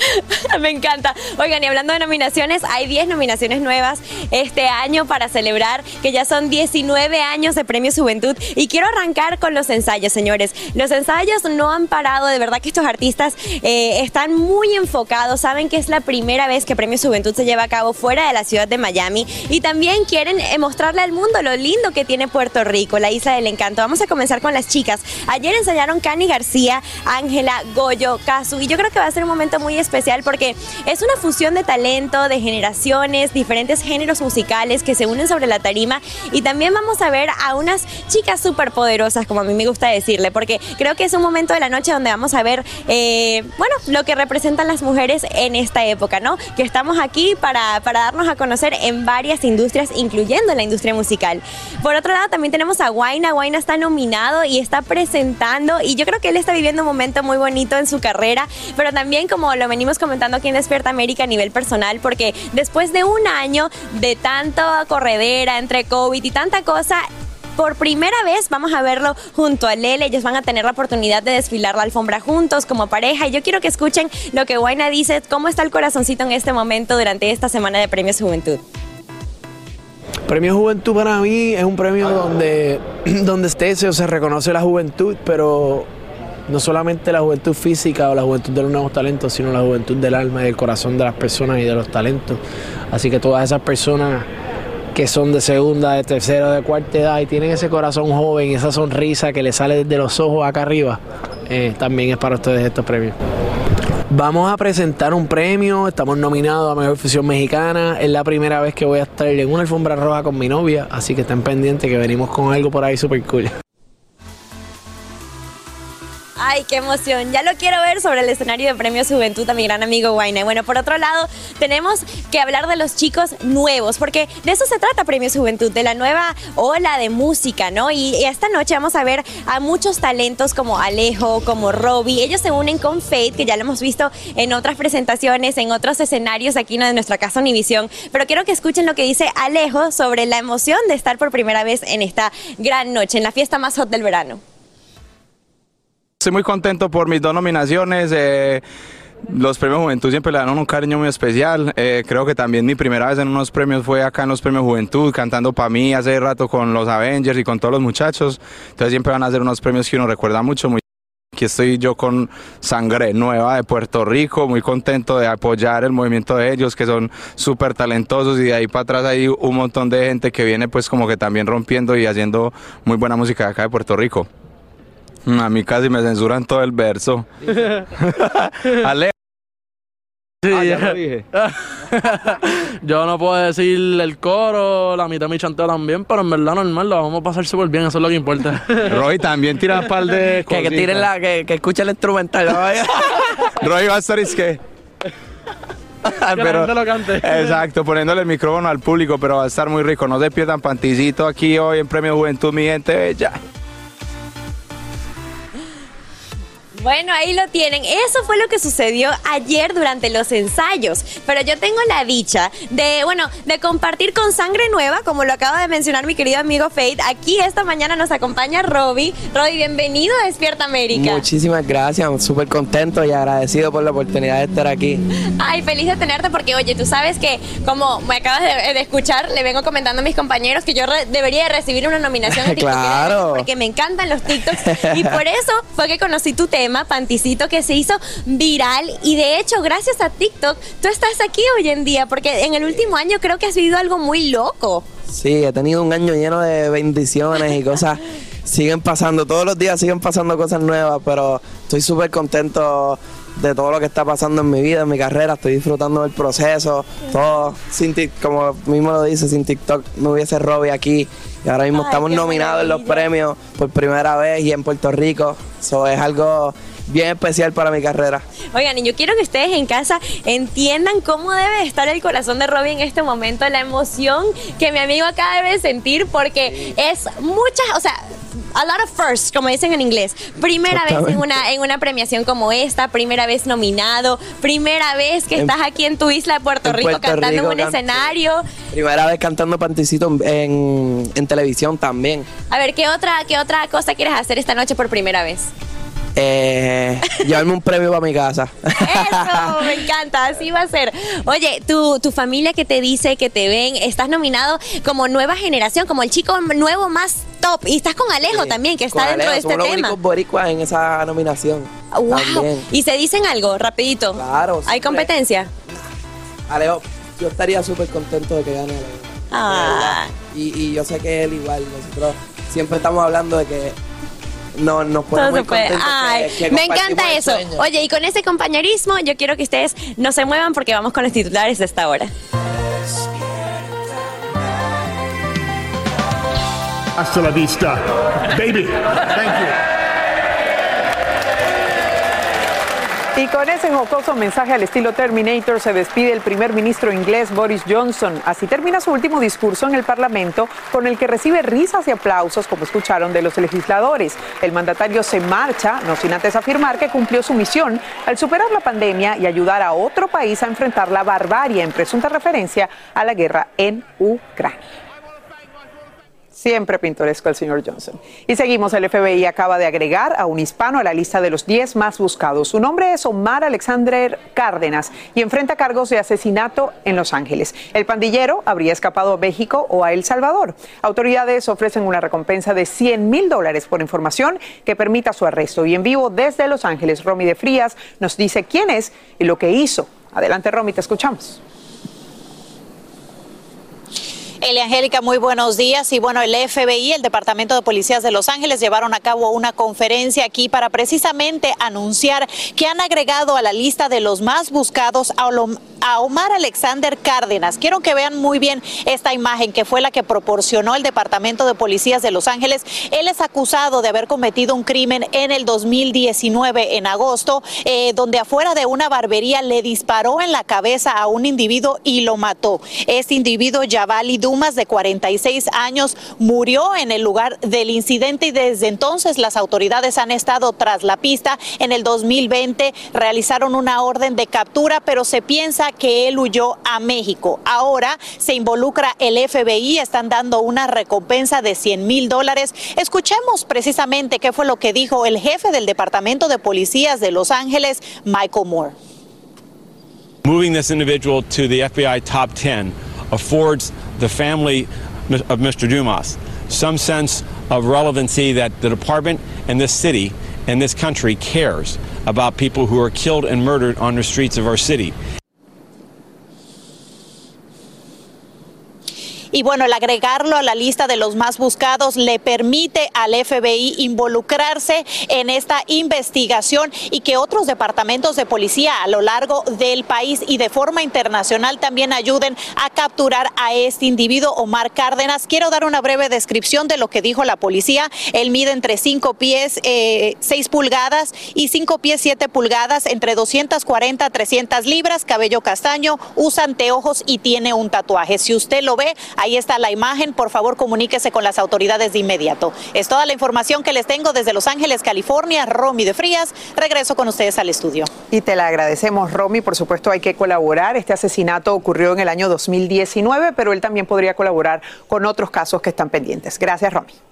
Me encanta. Oigan, y hablando de nominaciones, hay 10 nominaciones nuevas este año para celebrar que ya son 19 años de Premio Juventud. Y quiero arrancar con los ensayos, señores. Los ensayos no han parado, de verdad que estos artistas eh, están muy enfocados, saben que es la primera vez que Premio Juventud se lleva a cabo fuera de la ciudad de Miami y también quieren eh, mostrarle al mundo lo lindo que tiene Puerto Rico, la isla del encanto. Vamos a comenzar con las chicas. Ayer ensayaron Cani García, Ángela, Goyo, Casu y yo creo que va a ser un momento muy especial porque es una fusión de talento, de generaciones, diferentes géneros musicales que se unen sobre la tarima y también vamos a ver a unas chicas súper poderosas, como a mí me gusta decirle, porque creo que es un momento de la noche donde vamos a ver, eh, bueno, lo que representan las mujeres en esta época, ¿no? Que estamos aquí para, para darnos a conocer en varias industrias, incluyendo la industria musical. Por otro lado, también tenemos a Guaina. Guaina está nominado y está presentando, y yo creo que él está viviendo un momento muy bonito en su carrera, pero también como lo venimos comentando aquí en Despierta América a nivel personal, porque después de un año de tanta corredera entre COVID y tanta cosa, por primera vez vamos a verlo junto a Lele. Ellos van a tener la oportunidad de desfilar la alfombra juntos como pareja. Y yo quiero que escuchen lo que Guaina dice, cómo está el corazoncito en este momento durante esta semana de Premios Juventud. Premio Juventud para mí es un premio donde, donde esté, se, se reconoce la juventud, pero no solamente la juventud física o la juventud de los nuevos talentos, sino la juventud del alma y del corazón de las personas y de los talentos. Así que todas esas personas que son de segunda, de tercera, de cuarta edad y tienen ese corazón joven, esa sonrisa que le sale de los ojos acá arriba, eh, también es para ustedes estos premios. Vamos a presentar un premio, estamos nominados a Mejor Fusión Mexicana, es la primera vez que voy a estar en una alfombra roja con mi novia, así que estén pendientes que venimos con algo por ahí súper cool. Ay, qué emoción. Ya lo quiero ver sobre el escenario de Premios Juventud a mi gran amigo Guayna. Y bueno, por otro lado, tenemos que hablar de los chicos nuevos, porque de eso se trata Premios Juventud, de la nueva ola de música, ¿no? Y esta noche vamos a ver a muchos talentos como Alejo, como Robbie. Ellos se unen con Faith, que ya lo hemos visto en otras presentaciones, en otros escenarios aquí en nuestra casa Univisión. Pero quiero que escuchen lo que dice Alejo sobre la emoción de estar por primera vez en esta gran noche, en la fiesta más hot del verano. Estoy muy contento por mis dos nominaciones. eh, los premios Juventud siempre le dan un cariño muy especial. Eh, creo que también mi primera vez en unos premios fue acá en los premios Juventud, cantando para mí hace rato con los Avengers y con todos los muchachos. Entonces siempre van a ser unos premios que uno recuerda mucho. Muy Aquí estoy yo con sangre nueva de Puerto Rico, muy contento de apoyar el movimiento de ellos, que son súper talentosos y de ahí para atrás hay un montón de gente que viene pues como que también rompiendo y haciendo muy buena música acá de Puerto Rico. A mí casi me censuran todo el verso. Ale. Sí, Ah, ya lo dije. Yo no puedo decir el coro, la mitad de mi chanteo también, pero en verdad normal, lo vamos a pasar súper bien, eso es lo que importa. Roy también tira un par de Que, que tiren la, que, que escuchen el instrumental. ¿no? Roy va a estar es que. gente lo cante. Exacto, poniéndole el micrófono al público, pero va a estar muy rico. No se pierdan panticito aquí hoy en Premio Juventud, mi gente bella. Bueno, ahí lo tienen. Eso fue lo que sucedió ayer durante los ensayos. Pero yo tengo la dicha de, bueno, de compartir con sangre nueva, como lo acaba de mencionar mi querido amigo Faith. Aquí esta mañana nos acompaña Robbie. Robbie, bienvenido a Despierta América. Muchísimas gracias, súper contento y agradecido por la oportunidad de estar aquí. Ay, feliz de tenerte porque, oye, tú sabes que, como me acabas de, de escuchar, le vengo comentando a mis compañeros que yo re- debería de recibir una nominación en TikTok Claro. porque me encantan los TikToks y por eso fue que conocí tu tema, Panticito, que se hizo viral y de hecho, gracias a TikTok, tú estás aquí hoy en día porque en el último año creo que has vivido algo muy loco. Sí, he tenido un año lleno de bendiciones y cosas. siguen pasando, todos los días siguen pasando cosas nuevas, pero estoy súper contento de todo lo que está pasando en mi vida, en mi carrera. Estoy disfrutando del proceso, todo. Sin como mismo lo dice, sin TikTok no hubiese Robbie aquí. Y ahora mismo Ay, estamos nominados en los premios por primera vez y en Puerto Rico. Eso es algo bien especial para mi carrera. Oigan, y yo quiero que ustedes en casa entiendan cómo debe estar el corazón de Robbie en este momento, la emoción que mi amigo acá debe sentir, porque es muchas, o sea, a lot of firsts, como dicen en inglés. Primera vez en una, en una premiación como esta, primera vez nominado, primera vez que En- estás aquí en tu isla de Puerto Rico Puerto cantando Rico, en un escenario. Primera vez cantando Panticito en, en, en televisión también. A ver, ¿qué otra, ¿qué otra cosa quieres hacer esta noche por primera vez? Eh, llevarme un premio para mi casa. Eso, me encanta, así va a ser. Oye, tu, tu familia que te dice, que te ven, estás nominado como nueva generación, como el chico nuevo más top. Y estás con Alejo también, que está dentro Alejo, de este somos los tema. únicos boricuas en esa nominación. Wow. También. Y se dicen algo, rapidito. Claro. ¿Hay competencia? Alejo, yo estaría súper contento de que gane Alejo. Ah. Y, y yo sé que él igual, nosotros siempre estamos hablando de que no, Todo ponemos se puede. que- Ay, que me encanta eso. Oye, y con ese compañerismo, yo quiero que ustedes no se muevan porque vamos con los titulares de esta hora. Hasta la vista, baby. Thank you. Y con ese jocoso mensaje al estilo Terminator se despide el primer ministro inglés Boris Johnson. Así termina su último discurso en el Parlamento con el que recibe risas y aplausos como escucharon de los legisladores. El mandatario se marcha, no sin antes afirmar que cumplió su misión al superar la pandemia y ayudar a otro país a enfrentar la barbarie en presunta referencia a la guerra en Ucrania. Siempre pintoresco el señor Johnson. Y seguimos, el FBI acaba de agregar a un hispano a la lista de los 10 más buscados. Su nombre es Omar Alexander Cárdenas y enfrenta cargos de asesinato en Los Ángeles. El pandillero habría escapado a México o a El Salvador. Autoridades ofrecen una recompensa de 100 mil dólares por información que permita su arresto. Y en vivo desde Los Ángeles, Romy de Frías nos dice quién es y lo que hizo. Adelante, Romy, te escuchamos. Elia Angélica, muy buenos días. Y bueno, el FBI, el Departamento de Policías de Los Ángeles, llevaron a cabo una conferencia aquí para precisamente anunciar que han agregado a la lista de los más buscados a, Olo- a Omar Alexander Cárdenas. Quiero que vean muy bien esta imagen que fue la que proporcionó el Departamento de Policías de Los Ángeles. Él es acusado de haber cometido un crimen en el 2019, en agosto, eh, donde afuera de una barbería le disparó en la cabeza a un individuo y lo mató. Este individuo, Yavali Dumas, de 46 años, murió en el lugar del incidente y desde entonces las autoridades han estado tras la pista. En el 2020 realizaron una orden de captura, pero se piensa que él huyó a México. Ahora se involucra el FBI, están dando una recompensa de 100 mil dólares. Escuchemos precisamente qué fue lo que dijo el jefe del Departamento de Policías de Los Ángeles, Michael Moore. Moving this individual to the FBI top 10 affords the family of Mr. Dumas some sense of relevancy that the department and this city and this country cares about people who are killed and murdered on the streets of our city. Y bueno, el agregarlo a la lista de los más buscados le permite al FBI involucrarse en esta investigación y que otros departamentos de policía a lo largo del país y de forma internacional también ayuden a capturar a este individuo, Omar Cárdenas. Quiero dar una breve descripción de lo que dijo la policía. Él mide entre 5 pies eh, 6 pulgadas y 5 pies 7 pulgadas, entre 240 a 300 libras, cabello castaño, usa anteojos y tiene un tatuaje. Si usted lo ve, Ahí está la imagen. Por favor, comuníquese con las autoridades de inmediato. Es toda la información que les tengo desde Los Ángeles, California. Romy de Frías. Regreso con ustedes al estudio. Y te la agradecemos, Romy. Por supuesto, hay que colaborar. Este asesinato ocurrió en el año 2019, pero él también podría colaborar con otros casos que están pendientes. Gracias, Romy.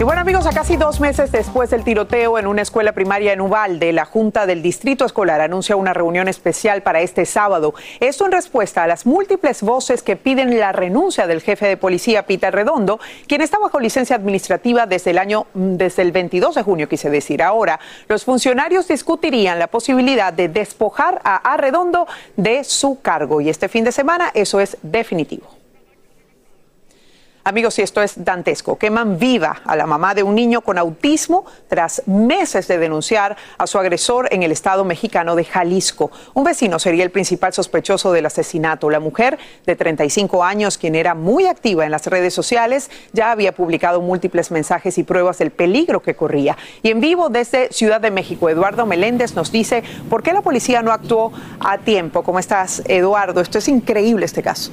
Y bueno amigos, a casi dos meses después del tiroteo en una escuela primaria en Uvalde, la Junta del Distrito Escolar anuncia una reunión especial para este sábado. Esto en respuesta a las múltiples voces que piden la renuncia del jefe de policía Peter Redondo, quien está bajo licencia administrativa desde el año, desde el 22 de junio, quise decir. Ahora, los funcionarios discutirían la posibilidad de despojar a Arredondo de su cargo y este fin de semana eso es definitivo. Amigos, y esto es dantesco. Queman viva a la mamá de un niño con autismo tras meses de denunciar a su agresor en el estado mexicano de Jalisco. Un vecino sería el principal sospechoso del asesinato. La mujer de 35 años, quien era muy activa en las redes sociales, ya había publicado múltiples mensajes y pruebas del peligro que corría. Y en vivo desde Ciudad de México, Eduardo Meléndez nos dice por qué la policía no actuó a tiempo. ¿Cómo estás, Eduardo? Esto es increíble este caso.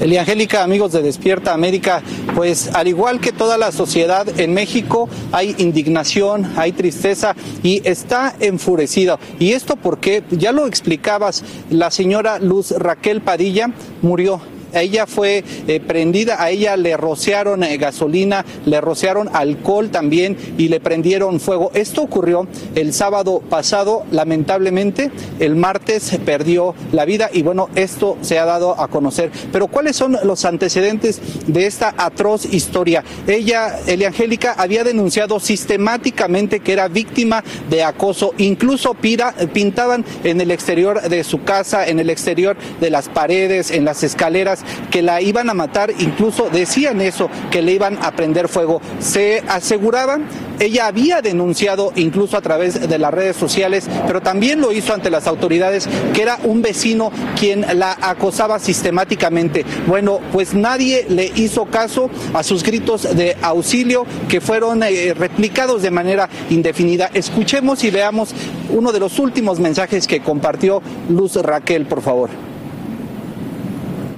Elia Angélica, amigos de Despierta América, pues al igual que toda la sociedad en México hay indignación, hay tristeza y está enfurecido. Y esto porque, ya lo explicabas, la señora Luz Raquel Padilla murió ella fue eh, prendida, a ella le rociaron eh, gasolina, le rociaron alcohol también y le prendieron fuego. Esto ocurrió el sábado pasado, lamentablemente, el martes perdió la vida y bueno, esto se ha dado a conocer. Pero ¿cuáles son los antecedentes de esta atroz historia? Ella, Elia Angélica, había denunciado sistemáticamente que era víctima de acoso, incluso pintaban en el exterior de su casa, en el exterior de las paredes, en las escaleras, que la iban a matar, incluso decían eso, que le iban a prender fuego. Se aseguraban, ella había denunciado incluso a través de las redes sociales, pero también lo hizo ante las autoridades, que era un vecino quien la acosaba sistemáticamente. Bueno, pues nadie le hizo caso a sus gritos de auxilio que fueron eh, replicados de manera indefinida. Escuchemos y veamos uno de los últimos mensajes que compartió Luz Raquel, por favor.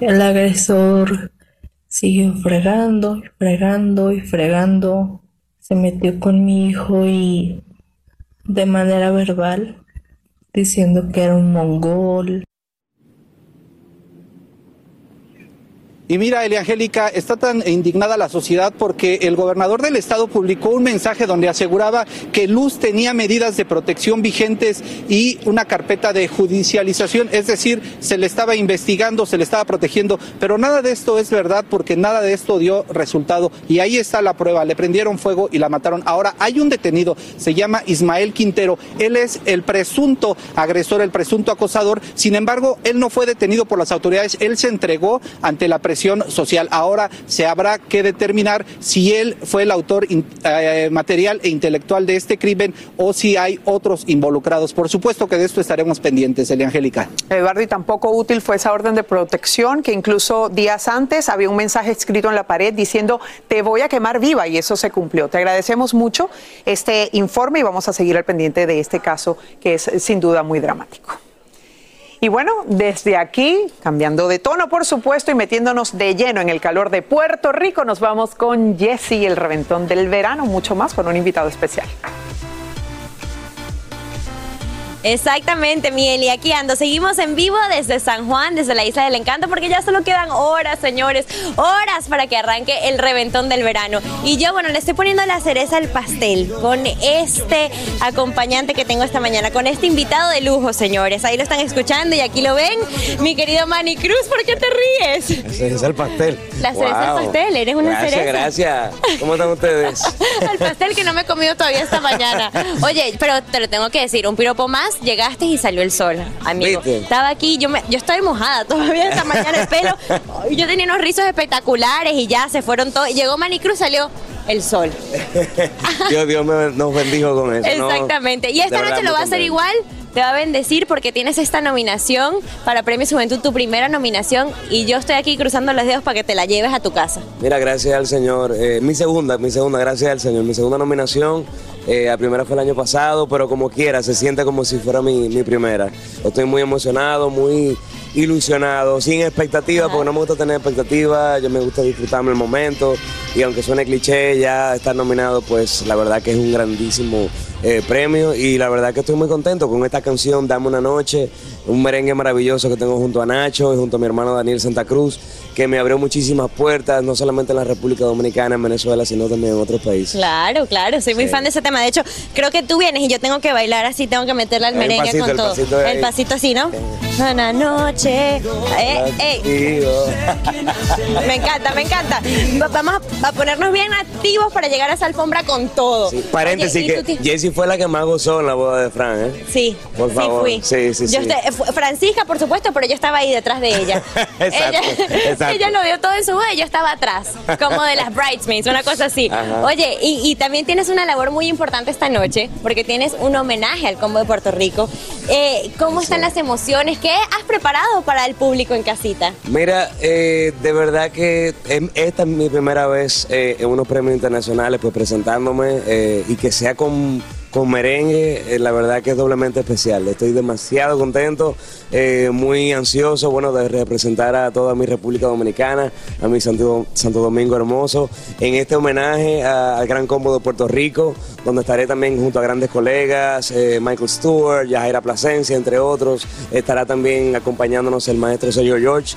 El agresor siguió fregando y fregando y fregando. Se metió con mi hijo y de manera verbal diciendo que era un mongol. Y mira, Elia Angélica, está tan indignada la sociedad porque el gobernador del estado publicó un mensaje donde aseguraba que Luz tenía medidas de protección vigentes y una carpeta de judicialización, es decir, se le estaba investigando, se le estaba protegiendo, pero nada de esto es verdad porque nada de esto dio resultado. Y ahí está la prueba, le prendieron fuego y la mataron. Ahora hay un detenido, se llama Ismael Quintero, él es el presunto agresor, el presunto acosador, sin embargo, él no fue detenido por las autoridades, él se entregó ante la presión social. Ahora se habrá que determinar si él fue el autor eh, material e intelectual de este crimen o si hay otros involucrados. Por supuesto que de esto estaremos pendientes, Elia Angélica. Eduardo, y tampoco útil fue esa orden de protección que incluso días antes había un mensaje escrito en la pared diciendo te voy a quemar viva y eso se cumplió. Te agradecemos mucho este informe y vamos a seguir al pendiente de este caso que es sin duda muy dramático. Y bueno, desde aquí, cambiando de tono por supuesto y metiéndonos de lleno en el calor de Puerto Rico, nos vamos con Jesse, el reventón del verano, mucho más con un invitado especial. Exactamente, Miel, y aquí ando. Seguimos en vivo desde San Juan, desde la Isla del Encanto, porque ya solo quedan horas, señores, horas para que arranque el reventón del verano. Y yo, bueno, le estoy poniendo la cereza al pastel con este acompañante que tengo esta mañana, con este invitado de lujo, señores. Ahí lo están escuchando y aquí lo ven, mi querido Manny Cruz, ¿por qué te ríes? Ese es el pastel. La cereza del pastel, eres una gracias, cereza. Gracias, ¿Cómo están ustedes? al pastel que no me he comido todavía esta mañana. Oye, pero te lo tengo que decir, un piropo más, llegaste y salió el sol, amigo. ¿Viste? Estaba aquí, yo me, yo estoy mojada todavía esta mañana el pelo. Yo tenía unos rizos espectaculares y ya se fueron todos. Llegó Manicruz, salió el sol. Dios, Dios me, nos bendijo con eso. ¿no? Exactamente. Y esta noche lo va a hacer igual. Te va a bendecir porque tienes esta nominación para Premio Juventud, tu primera nominación. Y yo estoy aquí cruzando los dedos para que te la lleves a tu casa. Mira, gracias al Señor. Eh, mi segunda, mi segunda, gracias al Señor. Mi segunda nominación, eh, la primera fue el año pasado, pero como quiera, se siente como si fuera mi, primera. Estoy muy emocionado, muy ilusionado, sin expectativa, porque no me gusta tener expectativa, yo me gusta disfrutarme el momento. Y aunque suene cliché, ya estar nominado, pues la verdad que es un grandísimo eh, premio. Y la verdad que estoy muy contento con esta canción, Dame una noche, un merengue maravilloso que tengo junto a Nacho y junto a mi hermano Daniel Santa Cruz, que me abrió muchísimas puertas, no solamente en la República Dominicana, en Venezuela, sino también en otros países. Claro, claro, soy muy Sí. fan de ese tema. De hecho, creo que tú vienes y yo tengo que bailar así, tengo que meterle al merengue pasito, con el todo. pasito el pasito así, ¿no? Una noche. Eh, eh, me encanta, me encanta. Va- Vamos a, ponernos bien activos para llegar a esa alfombra con todo. Paréntesis, Oye, ¿y que Jessy fue la que más gozó en la boda de Fran, ¿eh? Sí, Por sí favor. fui. Sí, sí, Yo sí. fu- Francisca, por supuesto, pero yo estaba ahí detrás de ella. Exacto, ella, exacto. Ella lo dio todo en su boda y yo estaba atrás, como de las bridesmaids, una cosa así. Ajá. Oye, y, y también tienes una labor muy importante esta noche, porque tienes un homenaje al combo de Puerto Rico. Eh, ¿Cómo están las emociones? ¿Qué has preparado para el público en casita? Mira, eh, de verdad que em- esta es mi primera vez eh, en unos premios internacionales, pues presentándome y que sea con, con merengue, eh, la verdad que es doblemente especial. Estoy demasiado contento, eh, muy ansioso, bueno, de representar a toda mi República Dominicana, a mi Santo, Santo Domingo hermoso, en este homenaje al Gran Combo de Puerto Rico, donde estaré también junto a grandes colegas, eh, Michael Stewart, Yajaira Plasencia, entre otros. Estará también acompañándonos el maestro Sergio George.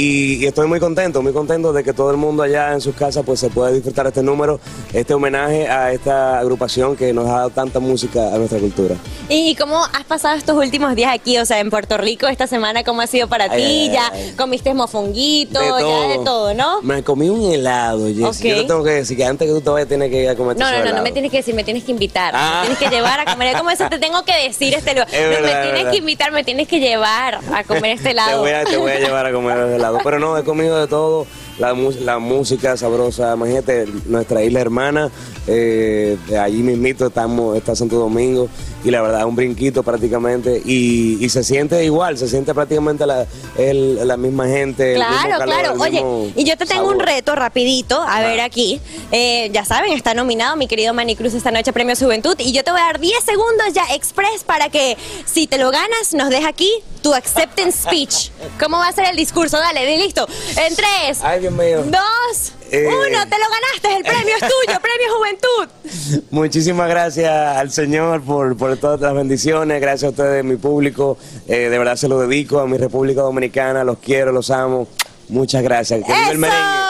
Y, y estoy muy contento, muy contento de que todo el mundo allá en sus casas pues se pueda disfrutar este número, este homenaje a esta agrupación que nos ha dado tanta música a nuestra cultura. ¿Y cómo has pasado estos últimos días aquí, o sea, en Puerto Rico esta semana? ¿Cómo ha sido para Ay, ti? ay, ya ay. comiste mofonguito, De ya de todo. ¿no? Me comí un helado, Jessy. Ok. Yo te tengo que decir que antes que tú te vayas tienes que ir a comerte No, no, no, no helado. me tienes que decir, me tienes que invitar. Ah. Me tienes que llevar a comer. ¿Cómo eso te tengo que decir este? Es No, verdad, me es tienes verdad. que invitar, me tienes que llevar a comer este Te helado. voy, a, te voy a llevar a comer el helado. Pero no, he comido de todo. La, la música sabrosa. Imagínate, nuestra isla hermana. eh, allí mismito estamos, está Santo Domingo. Y la verdad, un brinquito prácticamente. Y, y se siente igual, se siente prácticamente la, el- la misma gente. el mismo Claro, calor, claro. el Oye, y yo te tengo un reto rapidito, a ver aquí. Eh, ya saben, está nominado mi querido Manny Cruz esta noche a Premio Juventud y yo te voy a dar 10 segundos ya express para que si te lo ganas nos deja aquí tu acceptance speech. ¿Cómo va a ser el discurso? Dale, listo. En 3, Ay, Dios mío. 2, Eh. 1, te lo ganaste, el premio es tuyo, Premio Juventud. Muchísimas gracias al Señor por, por todas las bendiciones. Gracias a ustedes, mi público. Eh, de verdad se lo dedico a mi República Dominicana. Los quiero, los amo. Muchas gracias. Que viva el merengue.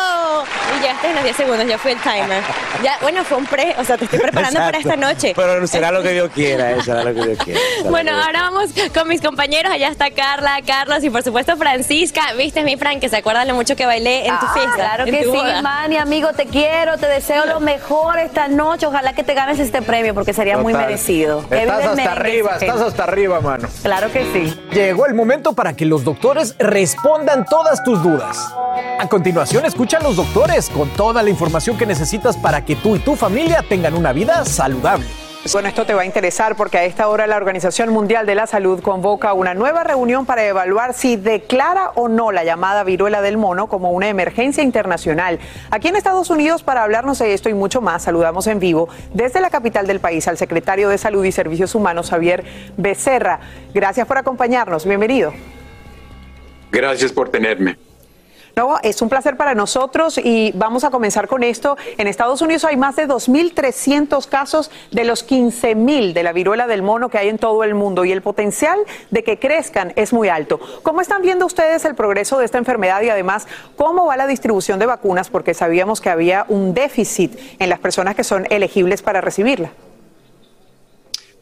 Y ya estás en los 10 segundos, ya fue el timer. Ya, bueno, fue un pre, o sea, te estoy preparando para esta noche. Pero será lo que Dios quiera, eh, será lo que Dios quiera. Bueno, Dios ahora vamos con mis compañeros. Allá está Carla, Carlos y por supuesto Francisca. Viste, mi Fran, que se acuerdan lo mucho que bailé en tu Ah, fiesta. Claro que sí, boda. Manny, amigo, te quiero, te deseo lo mejor esta noche. Ojalá que te ganes este premio porque sería muy merecido. Estás hasta arriba, estás hasta arriba, mano. Claro que sí. Llegó el momento para que los doctores respondan todas tus dudas. A continuación, escucha a los doctores con toda la información que necesitas para que tú y tu familia tengan una vida saludable. Bueno, esto te va a interesar porque a esta hora la Organización Mundial de la Salud convoca una nueva reunión para evaluar si declara o no la llamada viruela del mono como una emergencia internacional. Aquí en Estados Unidos, para hablarnos de esto y mucho más, saludamos en vivo desde la capital del país al secretario de Salud y Servicios Humanos, Javier Becerra. Gracias por acompañarnos. Bienvenido. Gracias por tenerme. No, es un placer para nosotros y vamos a comenzar con esto. En Estados Unidos hay más de 2.300 casos de los 15.000 de la viruela del mono que hay en todo el mundo y el potencial de que crezcan es muy alto. ¿Cómo están viendo ustedes el progreso de esta enfermedad y además cómo va la distribución de vacunas? Porque sabíamos que había un déficit en las personas que son elegibles para recibirla.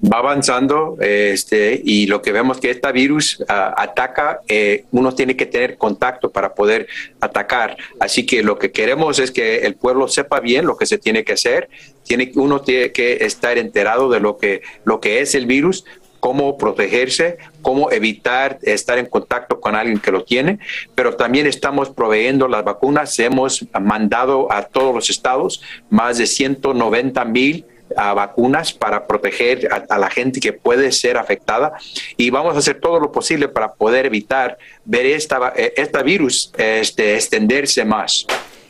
Va avanzando este, y lo que vemos que este virus ah, ataca, eh, uno tiene que tener contacto para poder atacar. Así que lo que queremos es que el pueblo sepa bien lo que se tiene que hacer. Tiene, uno tiene que estar enterado de lo que, lo que es el virus, cómo protegerse, cómo evitar estar en contacto con alguien que lo tiene, pero también estamos proveyendo las vacunas. Hemos mandado a todos los estados más de 190 mil a vacunas para proteger a, la gente que puede ser afectada y vamos a hacer todo lo posible para poder evitar ver esta, eh, esta virus este, extenderse más.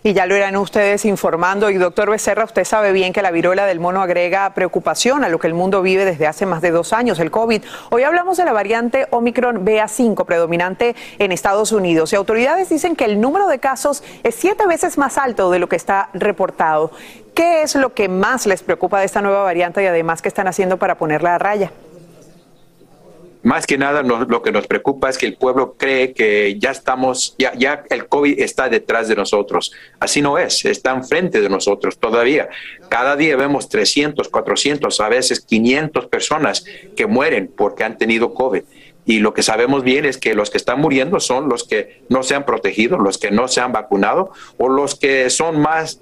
Y ya lo irán ustedes informando. Y doctor Becerra, usted sabe bien que la viruela del mono agrega preocupación a lo que el mundo vive desde hace más de dos años, el COVID. Hoy hablamos de la variante Omicron BA5 predominante en Estados Unidos. Y autoridades dicen que el número de casos es siete veces más alto de lo que está reportado. ¿Qué es lo que más les preocupa de esta nueva variante y además qué están haciendo para ponerla a raya? Más que nada lo que nos preocupa es que el pueblo cree que ya estamos, ya, ya el COVID está detrás de nosotros. Así no es, está enfrente de nosotros todavía. Cada día vemos 300, 400, a veces 500 personas que mueren porque han tenido COVID. Y lo que sabemos bien es que los que están muriendo son los que no se han protegido, los que no se han vacunado o los que son más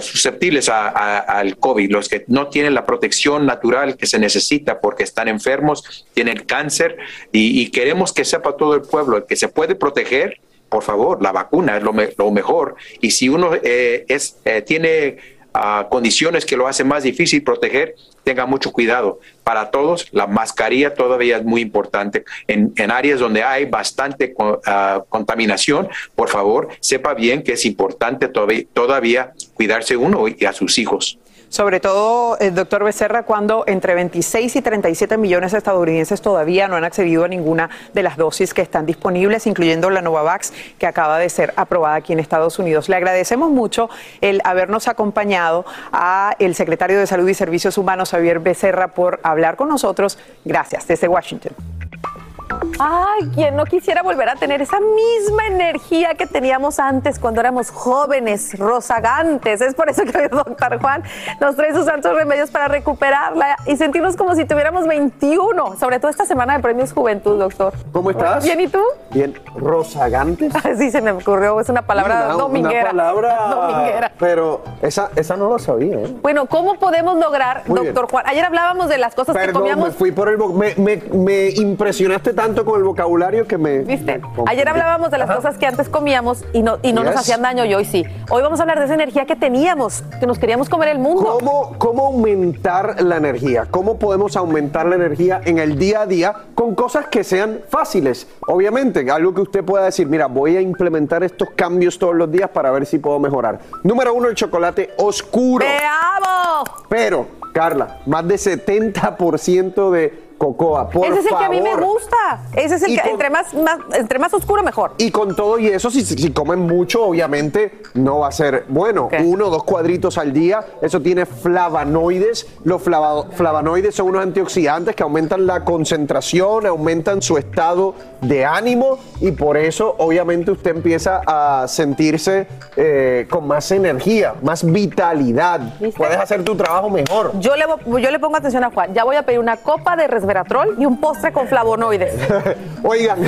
susceptibles a- a- al COVID, los que no tienen la protección natural que se necesita porque están enfermos, tienen cáncer y, queremos que sepa todo el pueblo que se puede proteger. Por favor, la vacuna es lo, me- lo mejor. Y si uno eh, es, eh, tiene ah, condiciones que lo hacen más difícil proteger, tenga mucho cuidado. Para todos, la mascarilla todavía es muy importante. En, áreas donde hay bastante ah, contaminación, por favor, sepa bien que es importante todavía, todavía cuidarse uno y a sus hijos. Sobre todo, el doctor Becerra, cuando entre 26 y 37 millones de estadounidenses todavía no han accedido a ninguna de las dosis que están disponibles, incluyendo la Novavax, que acaba de ser aprobada aquí en Estados Unidos. Le agradecemos mucho el habernos acompañado a el secretario de Salud y Servicios Humanos, Javier Becerra, por hablar con nosotros. Gracias, desde Washington. Ay, quien no quisiera volver a tener esa misma energía que teníamos antes cuando éramos jóvenes, rozagantes. Es por eso que el doctor Juan nos trae sus santos remedios para recuperarla y sentirnos como si tuviéramos 21, sobre todo esta semana de Premios Juventud, doctor. ¿Cómo estás? Bien, ¿y tú? Bien, rozagantes. Sí, se me ocurrió, es una palabra Una- dominguera. Una palabra, Dominguera. pero esa, esa no la sabía. ¿eh? Bueno, ¿cómo podemos lograr, Muy bien. doctor Juan? Ayer hablábamos de las cosas que comíamos me fui por el... me, me impresionaste tanto con el vocabulario que me... ¿Viste? me Ayer hablábamos de las Ajá. cosas que antes comíamos y no, y no nos hacían daño y hoy sí. Hoy vamos a hablar de esa energía que teníamos, que nos queríamos comer el mundo. ¿Cómo, ¿Cómo aumentar la energía? ¿Cómo podemos aumentar la energía en el día a día con cosas que sean fáciles? Obviamente, algo que usted pueda decir, mira, voy a implementar estos cambios todos los días para ver si puedo mejorar. Número uno, el chocolate oscuro. ¡Veamos! Pero, Carla, más de 70% de cocoa, por Ese es el que a mí me favor. gusta. Ese es el Y que con- entre más, más- entre más oscuro mejor. Y con todo y eso, si, si comen mucho, obviamente no va a ser bueno. Uno o dos cuadritos al día, eso tiene flavonoides. Los flava- flavonoides son unos antioxidantes que aumentan la concentración, aumentan su estado de ánimo y por eso, obviamente, usted empieza a sentirse eh, con más energía, más vitalidad. Puedes hacer tu trabajo mejor. Yo le, yo le pongo atención a Juan. Ya voy a pedir una copa de resveratrol y un postre con flavonoides. Oigan,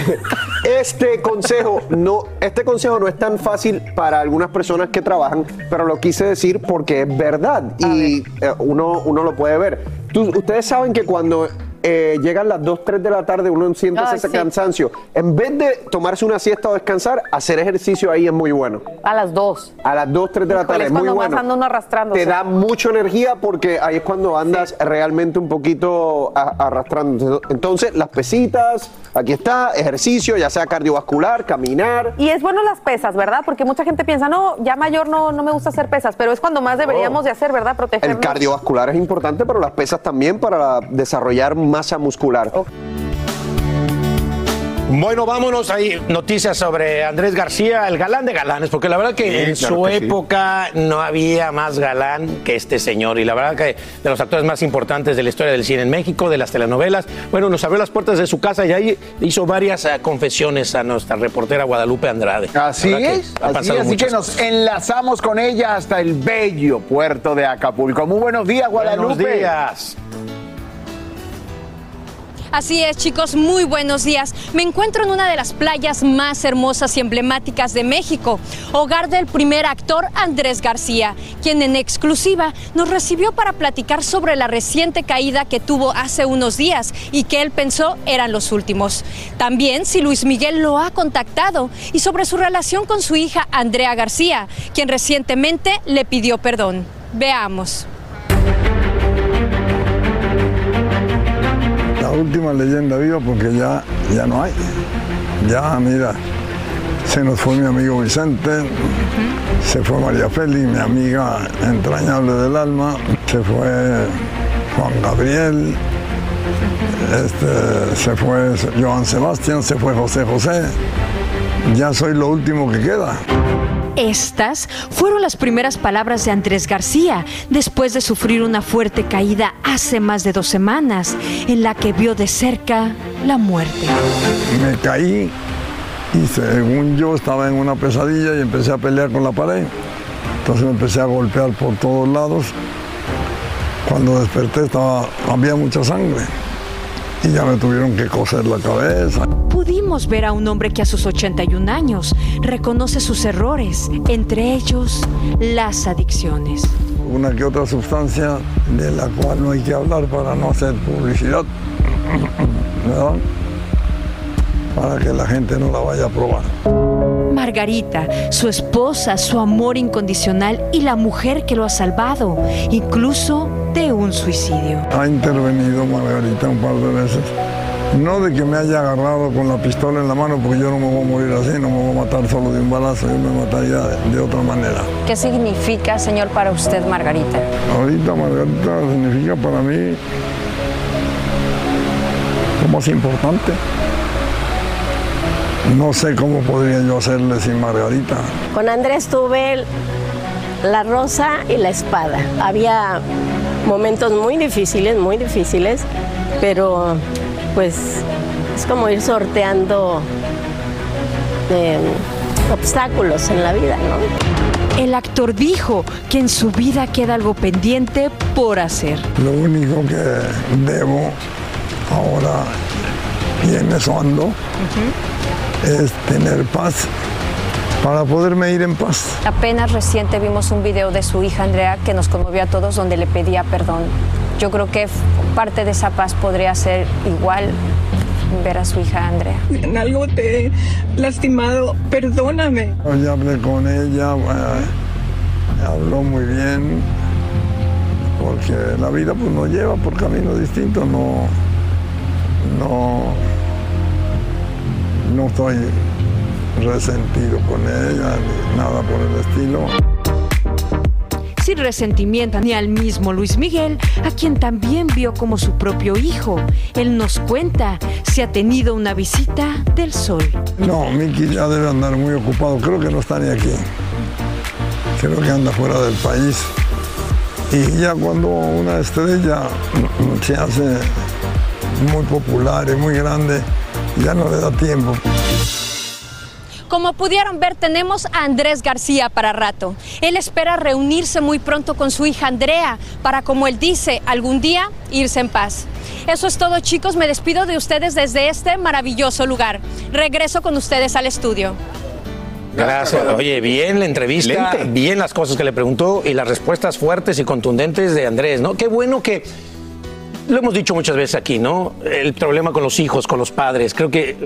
este consejo no, este consejo no es tan fácil para algunas personas que trabajan, pero lo quise decir porque es verdad y eh, uno, uno lo puede ver. Tú- ustedes saben que cuando eh, llegan las 2, 3 de la tarde uno siente ese sí. cansancio. En vez de tomarse una siesta o descansar, hacer ejercicio ahí es muy bueno. A las 2. A las 2, 3 de la tarde es muy bueno. anda uno arrastrándose. Te da mucha energía porque ahí es cuando andas realmente un poquito arrastrando. Entonces, las pesitas, aquí está, ejercicio, ya sea cardiovascular, caminar. Y es bueno las pesas, ¿verdad? Porque mucha gente piensa, no, ya mayor no, no me gusta hacer pesas, pero es cuando más deberíamos de hacer, ¿verdad? Protegernos. El cardiovascular es importante, pero las pesas también para desarrollar masa muscular. Bueno, vámonos. Hay noticias sobre Andrés García, el galán de galanes, porque la verdad que Sí, en claro su que sí. época no había más galán que este señor. Y la verdad que de los actores más importantes de la historia del cine en México, de las telenovelas, bueno, nos abrió las puertas de su casa y ahí hizo varias eh, confesiones a nuestra reportera Guadalupe Andrade. Así que es, así, que nos cosas. enlazamos con ella hasta el bello puerto de Acapulco. Muy buenos días, Guadalupe. Buenos días. Así es, chicos, muy buenos días. Me encuentro en una de las playas más hermosas y emblemáticas de México, hogar del primer actor Andrés García, quien en exclusiva nos recibió para platicar sobre la reciente caída que tuvo hace unos días y que él pensó eran los últimos. También si Luis Miguel lo ha contactado y sobre su relación con su hija Andrea García, quien recientemente le pidió perdón. Veamos. Última leyenda viva porque ya, ya no hay. Ya, mira, se nos fue mi amigo Vicente, se fue María Félix, mi amiga entrañable del alma, se fue Juan Gabriel, este, se fue Joan Sebastián, se fue José José. Ya soy lo último que queda. Estas fueron las primeras palabras de Andrés García después de sufrir una fuerte caída hace más de dos semanas, en la que vio de cerca la muerte. Me caí y según yo estaba en una pesadilla y empecé a pelear con la pared. Entonces me empecé a golpear por todos lados. Cuando desperté estaba, había mucha sangre y ya me tuvieron que coser la cabeza. Pudimos ver a un hombre que a sus 81 años reconoce sus errores, entre ellos las adicciones. Una que otra sustancia de la cual no hay que hablar para no hacer publicidad, ¿verdad? Para que la gente no la vaya a probar. Margarita, su esposa, su amor incondicional y la mujer que lo ha salvado, incluso de un suicidio. Ha intervenido Margarita un par de veces No de que me haya agarrado con la pistola en la mano, porque yo no me voy a morir así, no me voy a matar solo de un balazo, yo me mataría de, de otra manera. ¿Qué significa, señor, para usted Margarita? Ahorita Margarita significa para mí lo más importante. No sé cómo podría yo hacerle sin Margarita. Con Andrés tuve la rosa y la espada. Había momentos muy difíciles, muy difíciles, pero pues es como ir sorteando eh, obstáculos en la vida, ¿no? El actor dijo que en su vida queda algo pendiente por hacer. Lo único que debo ahora y en eso ando es tener paz para poderme ir en paz. Apenas reciente vimos un video de su hija Andrea que nos conmovió a todos donde le pedía perdón. Yo creo que parte de esa paz podría ser igual ver a su hija Andrea. En algo te he lastimado, perdóname. Ya hablé con ella, eh, habló muy bien, porque la vida pues nos lleva por caminos distintos, no, no, no estoy resentido con ella ni nada por el estilo. Sin resentimiento ni al mismo Luis Miguel, a quien también vio como su propio hijo. Él nos cuenta si ha tenido una visita del sol. No, Miki ya debe andar muy ocupado, creo que no está ni aquí. Creo que anda fuera del país. Y ya cuando una estrella se hace muy popular y muy grande, ya no le da tiempo. Como pudieron ver, tenemos a Andrés García para rato. Él espera reunirse muy pronto con su hija Andrea para, como él dice, algún día irse en paz. Eso es todo, chicos. Me despido de ustedes desde este maravilloso lugar. Regreso con ustedes al estudio. Gracias. Oye, bien la entrevista, Excelente. bien las cosas que le preguntó y las respuestas fuertes y contundentes de Andrés, ¿no? Qué bueno que lo hemos dicho muchas veces aquí, ¿no? El problema con los hijos, con los padres. Creo que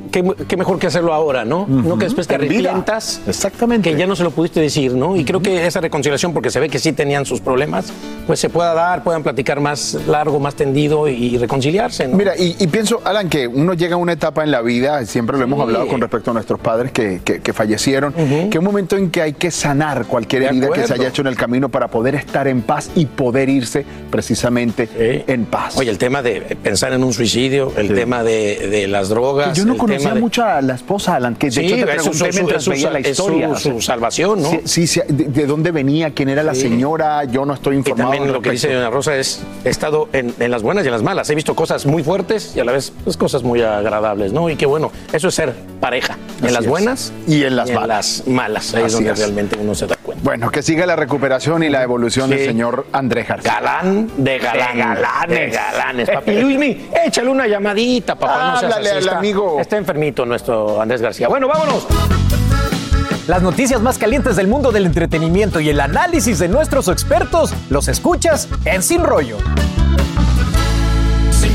qué mejor que hacerlo ahora, ¿no? No que después te arrepientas. Exactamente. Que ya no se lo pudiste decir, ¿no? Y creo que esa reconciliación, porque se ve que sí tenían sus problemas, pues se pueda dar, puedan platicar más largo, más tendido y reconciliarse, ¿no? Mira, y, y pienso, Alan, que uno llega a una etapa en la vida, siempre lo hemos hablado con respecto a nuestros padres que, que- que fallecieron, que es un momento en que hay que sanar cualquier herida que se haya hecho en el camino para poder estar en paz y poder irse precisamente en paz. Oye, el tema de pensar en un suicidio, el tema de, de las drogas. Yo no conocía de- mucho a la esposa, Alan, que de Sí, hecho te pregunté su- mientras su- veía la es su- historia. su salvación, ¿no? Sí, sí, de, de dónde venía, quién era la señora, yo no estoy Y informado. también lo que dice. Doña Rosa es, he estado en, en las buenas y en las malas. He visto cosas muy fuertes y a la vez pues, cosas muy agradables, ¿no? Y qué bueno, eso es ser pareja. En Así las es. buenas y en las y malas. las malas. Ahí es donde es. realmente uno se da. Bueno, que siga la recuperación y la evolución del señor Andrés García. Galán de galán. De galanes. De galanes, papi. Y Luismi, échale una llamadita, papá. no seas Háblale así, al está- amigo. Está enfermito nuestro Andrés García. Bueno, vámonos. Las noticias más calientes del mundo del entretenimiento y el análisis de nuestros expertos los escuchas en Sin Rollo.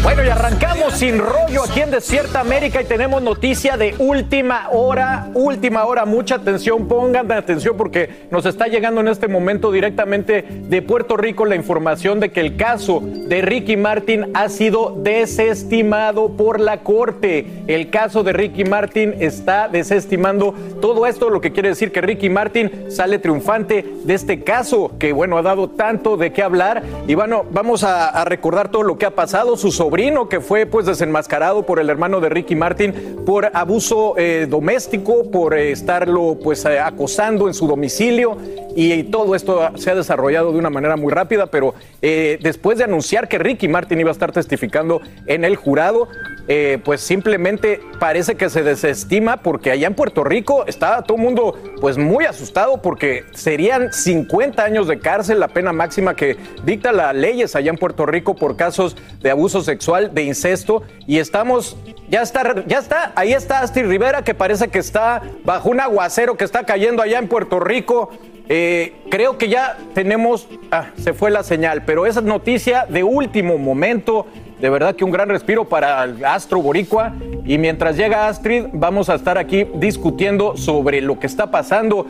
Bueno, y arrancamos sin rollo aquí en Despierta América y tenemos noticia de última hora, última hora, mucha atención, pongan atención porque nos está llegando en este momento directamente de Puerto Rico la información de que el caso de Ricky Martin ha sido desestimado por la corte. El caso de Ricky Martin está desestimando todo esto, lo que quiere decir que Ricky Martin sale triunfante de este caso que, bueno, ha dado tanto de qué hablar. Y bueno, vamos a, recordar todo lo que ha pasado. Su sobrino, que fue pues desenmascarado por el hermano de Ricky Martin por abuso eh, doméstico, por eh, estarlo pues eh, acosando en su domicilio. Y, todo esto se ha desarrollado de una manera muy rápida, pero después de anunciar que Ricky Martin iba a estar testificando en el jurado, eh, pues simplemente parece que se desestima porque allá en Puerto Rico está todo el mundo pues muy asustado porque serían 50 años de cárcel la pena máxima que dicta las leyes allá en Puerto Rico por casos de abuso sexual, de incesto y estamos ya está ya está ahí está Astrid Rivera que parece que está bajo un aguacero que está cayendo allá en Puerto Rico. Eh, creo que ya tenemos, ah, se fue la señal, pero esa noticia de último momento, de verdad que un gran respiro para el Astro Boricua. Y mientras llega Astrid, vamos a estar aquí discutiendo sobre lo que está pasando.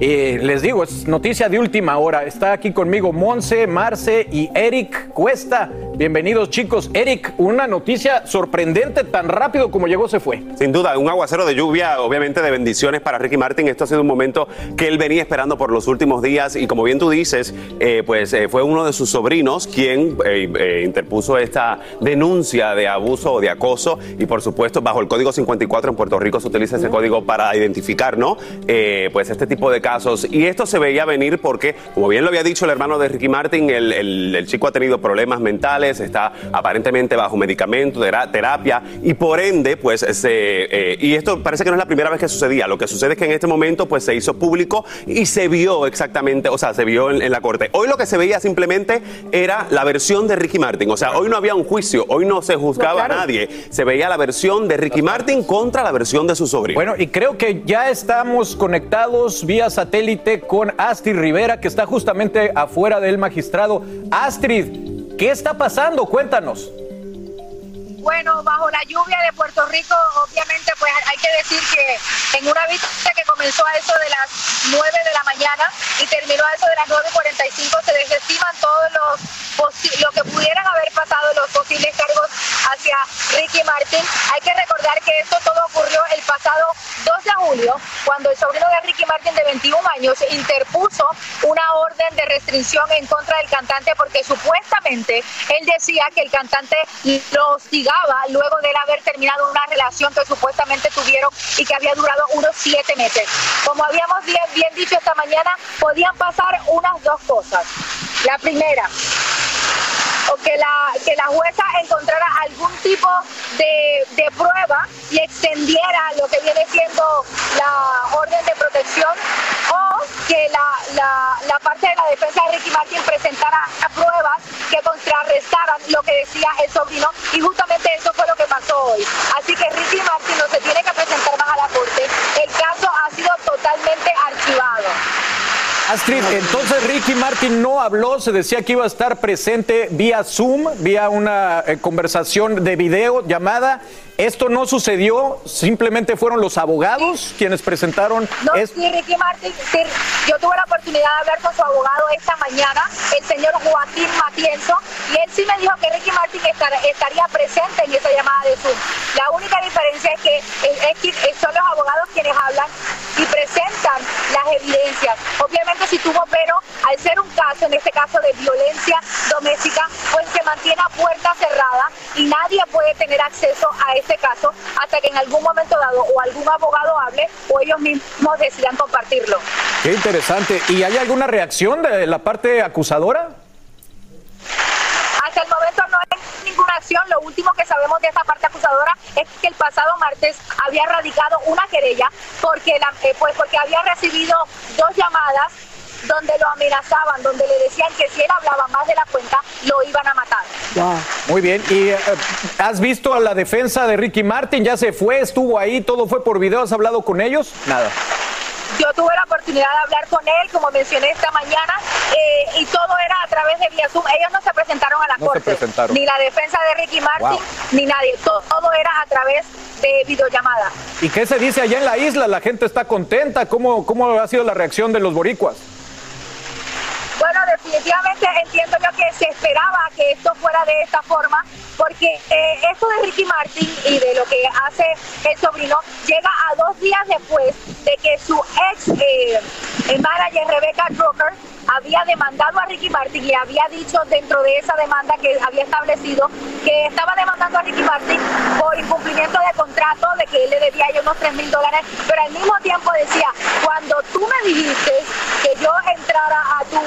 Eh, les digo, es noticia de última hora. Está aquí conmigo Monse, Marce y Eric Cuesta. Bienvenidos chicos. Eric, una noticia sorprendente, tan rápido como llegó se fue. Sin duda, un aguacero de lluvia, obviamente de bendiciones para Ricky Martin. Esto ha sido un momento que él venía esperando por los últimos días y como bien tú dices, eh, pues eh, fue uno de sus sobrinos quien eh, interpuso esta denuncia de abuso o de acoso y por supuesto bajo el código 54 en Puerto Rico se utiliza ese código para identificar, ¿no? Pues este tipo de casos y esto se veía venir porque, como bien lo había dicho el hermano de Ricky Martin, el chico ha tenido problemas mentales, está aparentemente bajo medicamento, tera- terapia y por ende, pues se, eh, y esto parece que no es la primera vez que sucedía. Lo que sucede es que en este momento, pues se hizo público y se vio exactamente, o sea, se vio en, en la corte. Hoy lo que se veía simplemente era la versión de Ricky Martin. O sea, hoy no había un juicio, hoy no se juzgaba No, claro. a nadie. Se veía la versión de Ricky Martin contra la versión de su sobrino. Bueno, y creo que ya estamos conectados vía satélite con Astrid Rivera, que está justamente afuera del magistrado. Astrid, ¿qué está pasando? Cuéntanos. Bueno, bajo la lluvia de Puerto Rico, obviamente, pues hay que decir que en una vista que comenzó a eso de las 9 de la mañana y terminó a eso de las 9.45, se desestiman todos los lo que pudieran haber pasado, los posibles cargos hacia Ricky Martin. Hay que recordar que esto todo ocurrió el pasado 2 de julio, cuando el sobrino de Ricky Martin de 21 años interpuso una orden de restricción en contra del cantante porque supuestamente él decía que el cantante lo hostigaba luego de él haber terminado una relación que supuestamente tuvieron y que había durado unos siete meses. Como habíamos bien, dicho esta mañana, podían pasar unas dos cosas. La primera, que la, que la jueza encontrara algún tipo de, de prueba y extendiera lo que viene siendo la orden de protección o que la, la, la parte de la defensa de Ricky Martin presentara pruebas que contrarrestaran lo que decía el sobrino y justamente eso fue lo que pasó hoy. Así que Ricky Martin no se tiene que presentar más a la corte. El caso ha sido totalmente archivado. Astrid, entonces Ricky Martin no habló, se decía que iba a estar presente vía Zoom, vía una eh, conversación de video llamada. Esto no sucedió, simplemente fueron los abogados quienes presentaron No, sí, Ricky Martin, sí, yo tuve la oportunidad de hablar con su abogado esta mañana, el señor Joaquín Matienzo, y él sí me dijo que Ricky Martin estar- estaría presente en esa llamada de Zoom. La única diferencia es que, es- es que son los abogados quienes hablan y presentan las evidencias. Obviamente si tuvo pero, al ser un caso, en este caso de violencia doméstica, pues se mantiene a puerta cerrada y nadie puede tener acceso a este caso hasta que en algún momento dado o algún abogado hable o ellos mismos decidan compartirlo. Qué interesante. ¿Y hay alguna reacción de la parte acusadora? Hasta el momento no hay ninguna acción. Lo último que sabemos de esta parte acusadora es que el pasado martes había radicado una querella porque, la, eh, pues porque había recibido dos llamadas donde lo amenazaban, donde le decían que si él hablaba más de la cuenta, lo iban a matar. Muy bien. ¿Y eh, has visto a la defensa de Ricky Martin? ¿Ya se fue? ¿Estuvo ahí? ¿Todo fue por video? ¿Has hablado con ellos? Nada. Yo tuve la oportunidad de hablar con él, como mencioné esta mañana, eh, y todo era a través de vía Zoom. Ellos no se presentaron a la No se corte, presentaron. ni la defensa de Ricky Martin, Wow. ni nadie. Todo, todo era a través de videollamada. ¿Y qué se dice allá en la isla? ¿La gente está contenta? ¿Cómo, cómo ha sido la reacción de los boricuas? Bueno, definitivamente entiendo yo que se esperaba que esto fuera de esta forma, porque eh, esto de Ricky Martin y de lo que hace el sobrino llega a dos días después de que su ex eh, eh, manager Rebecca Drucker había demandado a Ricky Martin y había dicho dentro de esa demanda que había establecido que estaba demandando a Ricky Martin por incumplimiento de contrato, de que él le debía ella unos 3 mil dólares, pero al mismo tiempo decía, cuando tú me dijiste que yo entrara a tu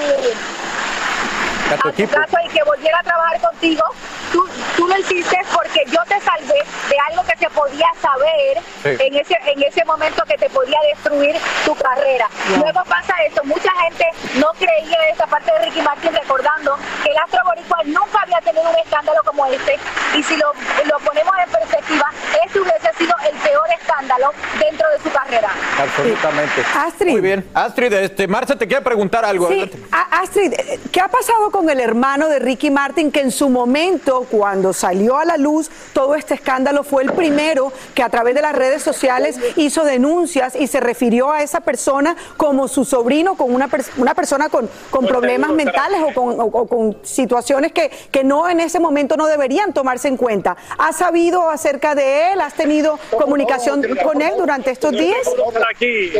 A tu a tu caso y que volviera a trabajar contigo, tú, tú lo hiciste porque yo te salvé de algo que se podía saber Sí. en, ese, en ese momento que te podía destruir tu carrera. Luego pasa esto, mucha gente no creía en esta parte de Ricky Martin recordando que el Astro Boricua nunca había tenido un escándalo como este y si lo, lo ponemos en perspectiva, este hubiese sido el peor escándalo dentro de su carrera. absolutamente. Astrid. Muy bien. Astrid, este, Marcia te quiere preguntar algo. Sí, Astrid, ¿qué ha pasado con el hermano de Ricky Martin que en su momento, cuando salió a la luz todo este escándalo, fue el primero que a través de las redes sociales hizo denuncias y se refirió a esa persona como su sobrino, con una, pers- una persona con, con problemas mentales o con, o- o con situaciones que, que no en ese momento no deberían tomarse en cuenta? ¿Has sabido acerca de él? ¿Has tenido comunicación con él durante estos días? Aquí,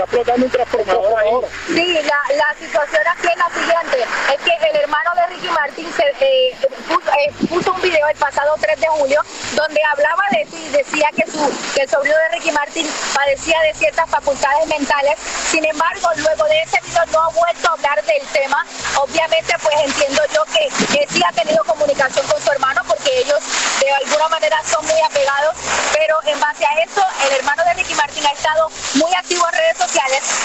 está explotando un transformador. Sí, la, la situación aquí es la siguiente, es que el hermano de Ricky Martin se, eh, puso, eh, puso un video el pasado 3 de julio donde hablaba de eso y decía que, su, que el sobrino de Ricky Martin padecía de ciertas facultades mentales. Sin embargo, luego de ese video no ha vuelto a hablar del tema. Obviamente, pues entiendo yo que, que sí ha tenido comunicación con su hermano porque ellos de alguna manera son muy apegados, pero en base a eso, el hermano de Ricky Martin ha estado muy activo en redes sociales,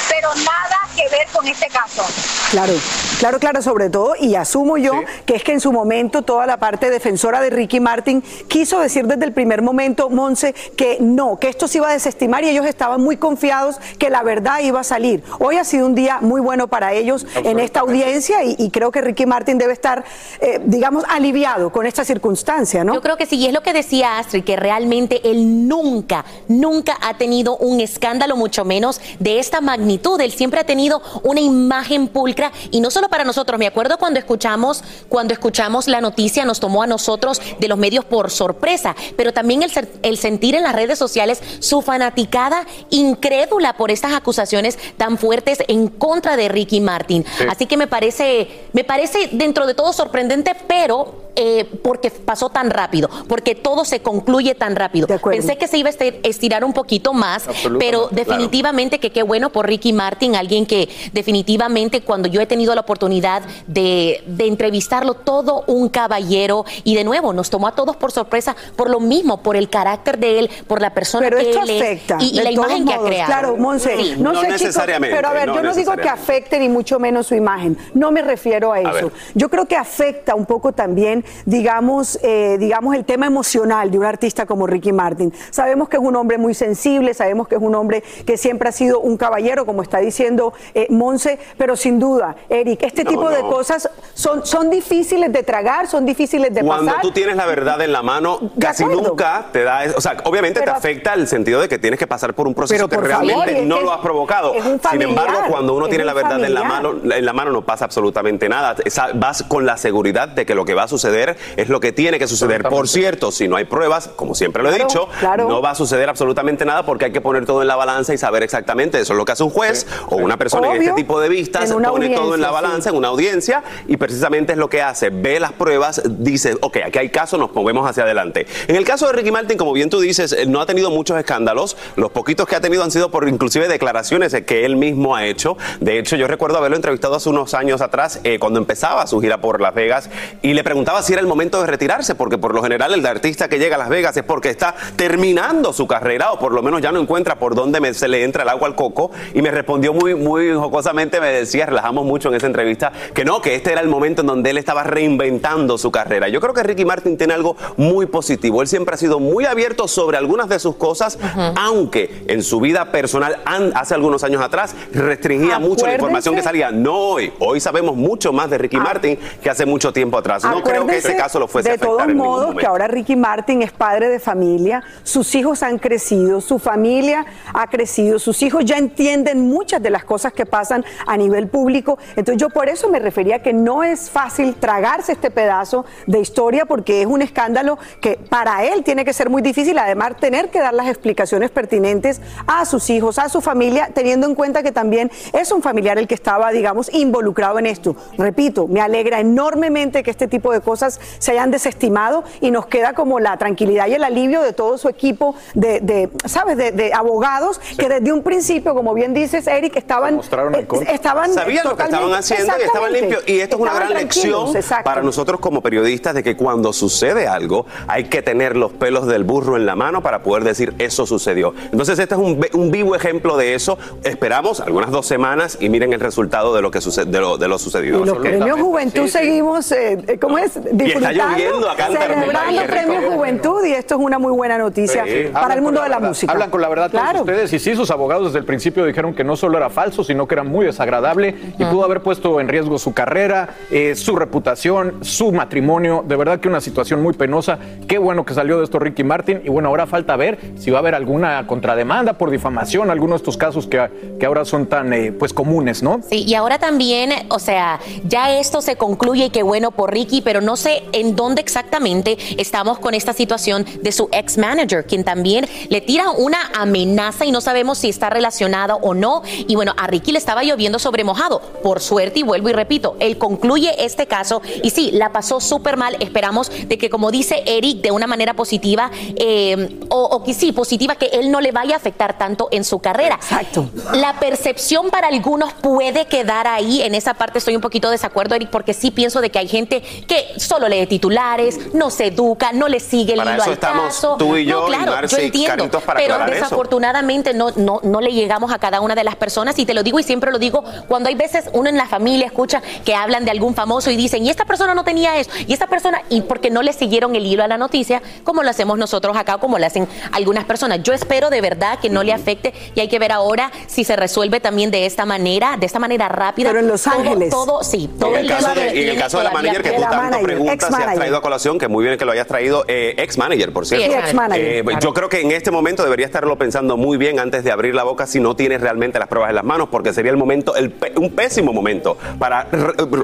pero nada que ver con este caso. Claro, claro, claro, sobre todo, y asumo yo que es que en su momento toda la parte defensora de Ricky Martin quiso decir desde el primer momento, Monse, que no, que esto se iba a desestimar y ellos estaban muy confiados que la verdad iba a salir. Hoy ha sido un día muy bueno para ellos en esta audiencia y, y creo que Ricky Martin debe estar, eh, digamos, aliviado con esta circunstancia, ¿no? Yo creo que sí, y es lo que decía Astrid, que realmente él nunca, nunca ha tenido un escándalo, mucho menos de esta magnitud. Él siempre ha tenido una imagen pulcra, y no solo para nosotros. Me acuerdo cuando escuchamos, cuando escuchamos la noticia, nos tomó a nosotros de los medios por sorpresa, pero también el, sentir en las redes sociales su fanaticada incrédula por estas acusaciones tan fuertes en contra de Ricky Martin. Sí. Así que me parece, me parece dentro de todo sorprendente, pero eh, porque pasó tan rápido, porque todo se concluye tan rápido. Pensé que se iba a esti- estirar un poquito más, pero claro. definitivamente que qué bueno por Ricky Martin, alguien que definitivamente cuando yo he tenido la oportunidad de, de entrevistarlo, todo un caballero y de nuevo nos tomó a todos por sorpresa por lo mismo, por el carácter de él, por la persona Pero que esto él es afecta. y, y de la imagen que ha creado. Claro, Monse, Sí. no, No sé, chicos, necesariamente, pero a ver, no yo no digo que afecte ni mucho menos su imagen. No me refiero a eso. Yo creo que afecta un poco también, digamos, eh, digamos, el tema emocional de un artista como Ricky Martin. Sabemos que es un hombre muy sensible, sabemos que es un hombre que siempre ha sido un caballero, como está diciendo eh, Monse, pero sin duda, Eric, este No, tipo de cosas son, son difíciles de tragar, son difíciles de Cuando pasar. tú tienes la verdad en la mano, casi nunca te da, o sea, obviamente Pero- te afecta el sentido de que tienes que pasar por un proceso que realmente favor, no que lo has provocado. es un Sin familiar, embargo, cuando uno tiene la verdad en la familiar. mano, en la mano no pasa absolutamente nada. Esa- vas con la seguridad de que lo que va a suceder es lo que tiene que suceder. Por cierto, si no hay pruebas, como siempre lo he Claro, dicho, claro. no va a suceder absolutamente nada porque hay que poner todo en la balanza y saber exactamente eso es lo que hace un juez o una persona en Obvio, este tipo de vistas en pone todo en la balanza sí. en una audiencia y precisamente es lo que hace, ve las pruebas, dice, ok, aquí hay caso, nos movemos hacia adelante. En el caso de Ricky Martin, como bien tú dices, eh, no ha tenido muchos escándalos, los poquitos que ha tenido han sido por inclusive declaraciones que él mismo ha hecho. De hecho, yo recuerdo haberlo entrevistado hace unos años atrás, eh, cuando empezaba su gira por Las Vegas, y le preguntaba si era el momento de retirarse, porque por lo general el artista que llega a Las Vegas es porque está terminando su carrera, o por lo menos ya no encuentra por dónde me- se le entra el agua al coco, y me respondió muy, muy jocosamente, me decía, relajamos mucho en esa entrevista, que no, que este era el momento en donde él estaba reinventando su carrera. Yo creo que Ricky Martin tiene algo muy positivo. Él siempre ha sido muy abierto sobre algunas de sus cosas, aunque en su vida personal, hace algunos años atrás, restringía mucho la información que salía. No hoy. Hoy sabemos mucho más de Ricky Martin que hace mucho tiempo atrás. No creo que caso lo fuese De todos modos, que ahora Ricky Martin es padre de familia, sus hijos han crecido, su familia ha crecido, sus hijos ya entienden muchas de las cosas que pasan a nivel público. Entonces yo por eso me refería que no es fácil tragarse este pedazo de historia porque es un escándalo que para él tiene que ser muy difícil, además tener que dar las explicaciones pertinentes a sus hijos, a su familia, teniendo en cuenta que también es un familiar el que estaba, digamos, involucrado en esto. Repito, me alegra enormemente que este tipo de cosas se hayan desestimado y nos queda como la tranquilidad y el alivio de todo su equipo de, de, ¿sabes?, de, de abogados que desde un principio, como bien dices, Eric, estaban, eh, estaban Sabían lo que estaban haciendo y estaban limpios. Y esto es una gran lección exacto. para nosotros como periodistas de que cuando sucede algo hay que tener los pelos del burro en la mano para poder decir eso sucedió. Entonces este es un, un vivo ejemplo de eso. Esperamos algunas dos semanas y miren el resultado de lo que suce- de lo, de lo sucedido. Y los premios Juventud seguimos, eh, eh, ¿cómo es? Disfrutando, lloviendo acá celebrando. Premio Juventud y esto es una muy buena noticia Sí, para hablan el mundo la de la verdad, música. Hablan con la verdad todos Claro. ustedes y sí, sus abogados desde el principio dijeron que no solo era falso, sino que era muy desagradable y pudo haber puesto en riesgo su carrera, eh, su reputación, su matrimonio. De verdad que una situación muy penosa. Qué bueno que salió de esto Ricky Martin y bueno, ahora falta ver si va a haber alguna contrademanda por difamación, algunos de estos casos que, que ahora son tan eh, pues comunes, ¿no? Sí, y ahora también, o sea, ya esto se concluye y qué bueno por Ricky, pero no sé en dónde exactamente estamos con esta situación de su ex manager, quien también le tira una amenaza y no sabemos si está relacionado o no. Y bueno, a Ricky le estaba lloviendo sobre mojado. Por suerte, y vuelvo y repito, él concluye este caso y sí, la pasó súper mal. Esperamos de que, como dice Eric, de una manera positiva, eh, o, o que sí, positiva, que él no le vaya a afectar tanto en su carrera. Exacto. La percepción para algunos puede quedar ahí. En esa parte estoy un poquito de desacuerdo, Eric, porque sí pienso de que hay gente que solo lee titulares, no se educa, no le sigue el Para hilo eso al estamos caso. tú y yo, no, y claro, Marce yo entiendo, para pero eso. desafortunadamente no, no, no le llegamos a cada una de las personas y te lo digo y siempre lo digo, cuando hay veces uno en la familia escucha que hablan de algún famoso y dicen, y esta persona no tenía eso, y esta persona, y porque no le siguieron el hilo a la noticia, como lo hacemos nosotros acá, como lo hacen algunas personas. Yo espero de verdad que no le afecte y hay que ver ahora si se resuelve también de esta manera, de esta manera rápida. Pero en Los Todo- Ángeles. Todo, sí, todo En el, caso de, y en el caso de la manager que tú tanto manager, preguntas y has traído a colación, que muy bien que lo hayas traído, eh, ex manager, por cierto. Sí, ex-manager. Eh, Claro. Yo creo que en este momento debería estarlo pensando muy bien antes de abrir la boca si no tienes realmente las pruebas en las manos, porque sería el momento, el un pésimo momento para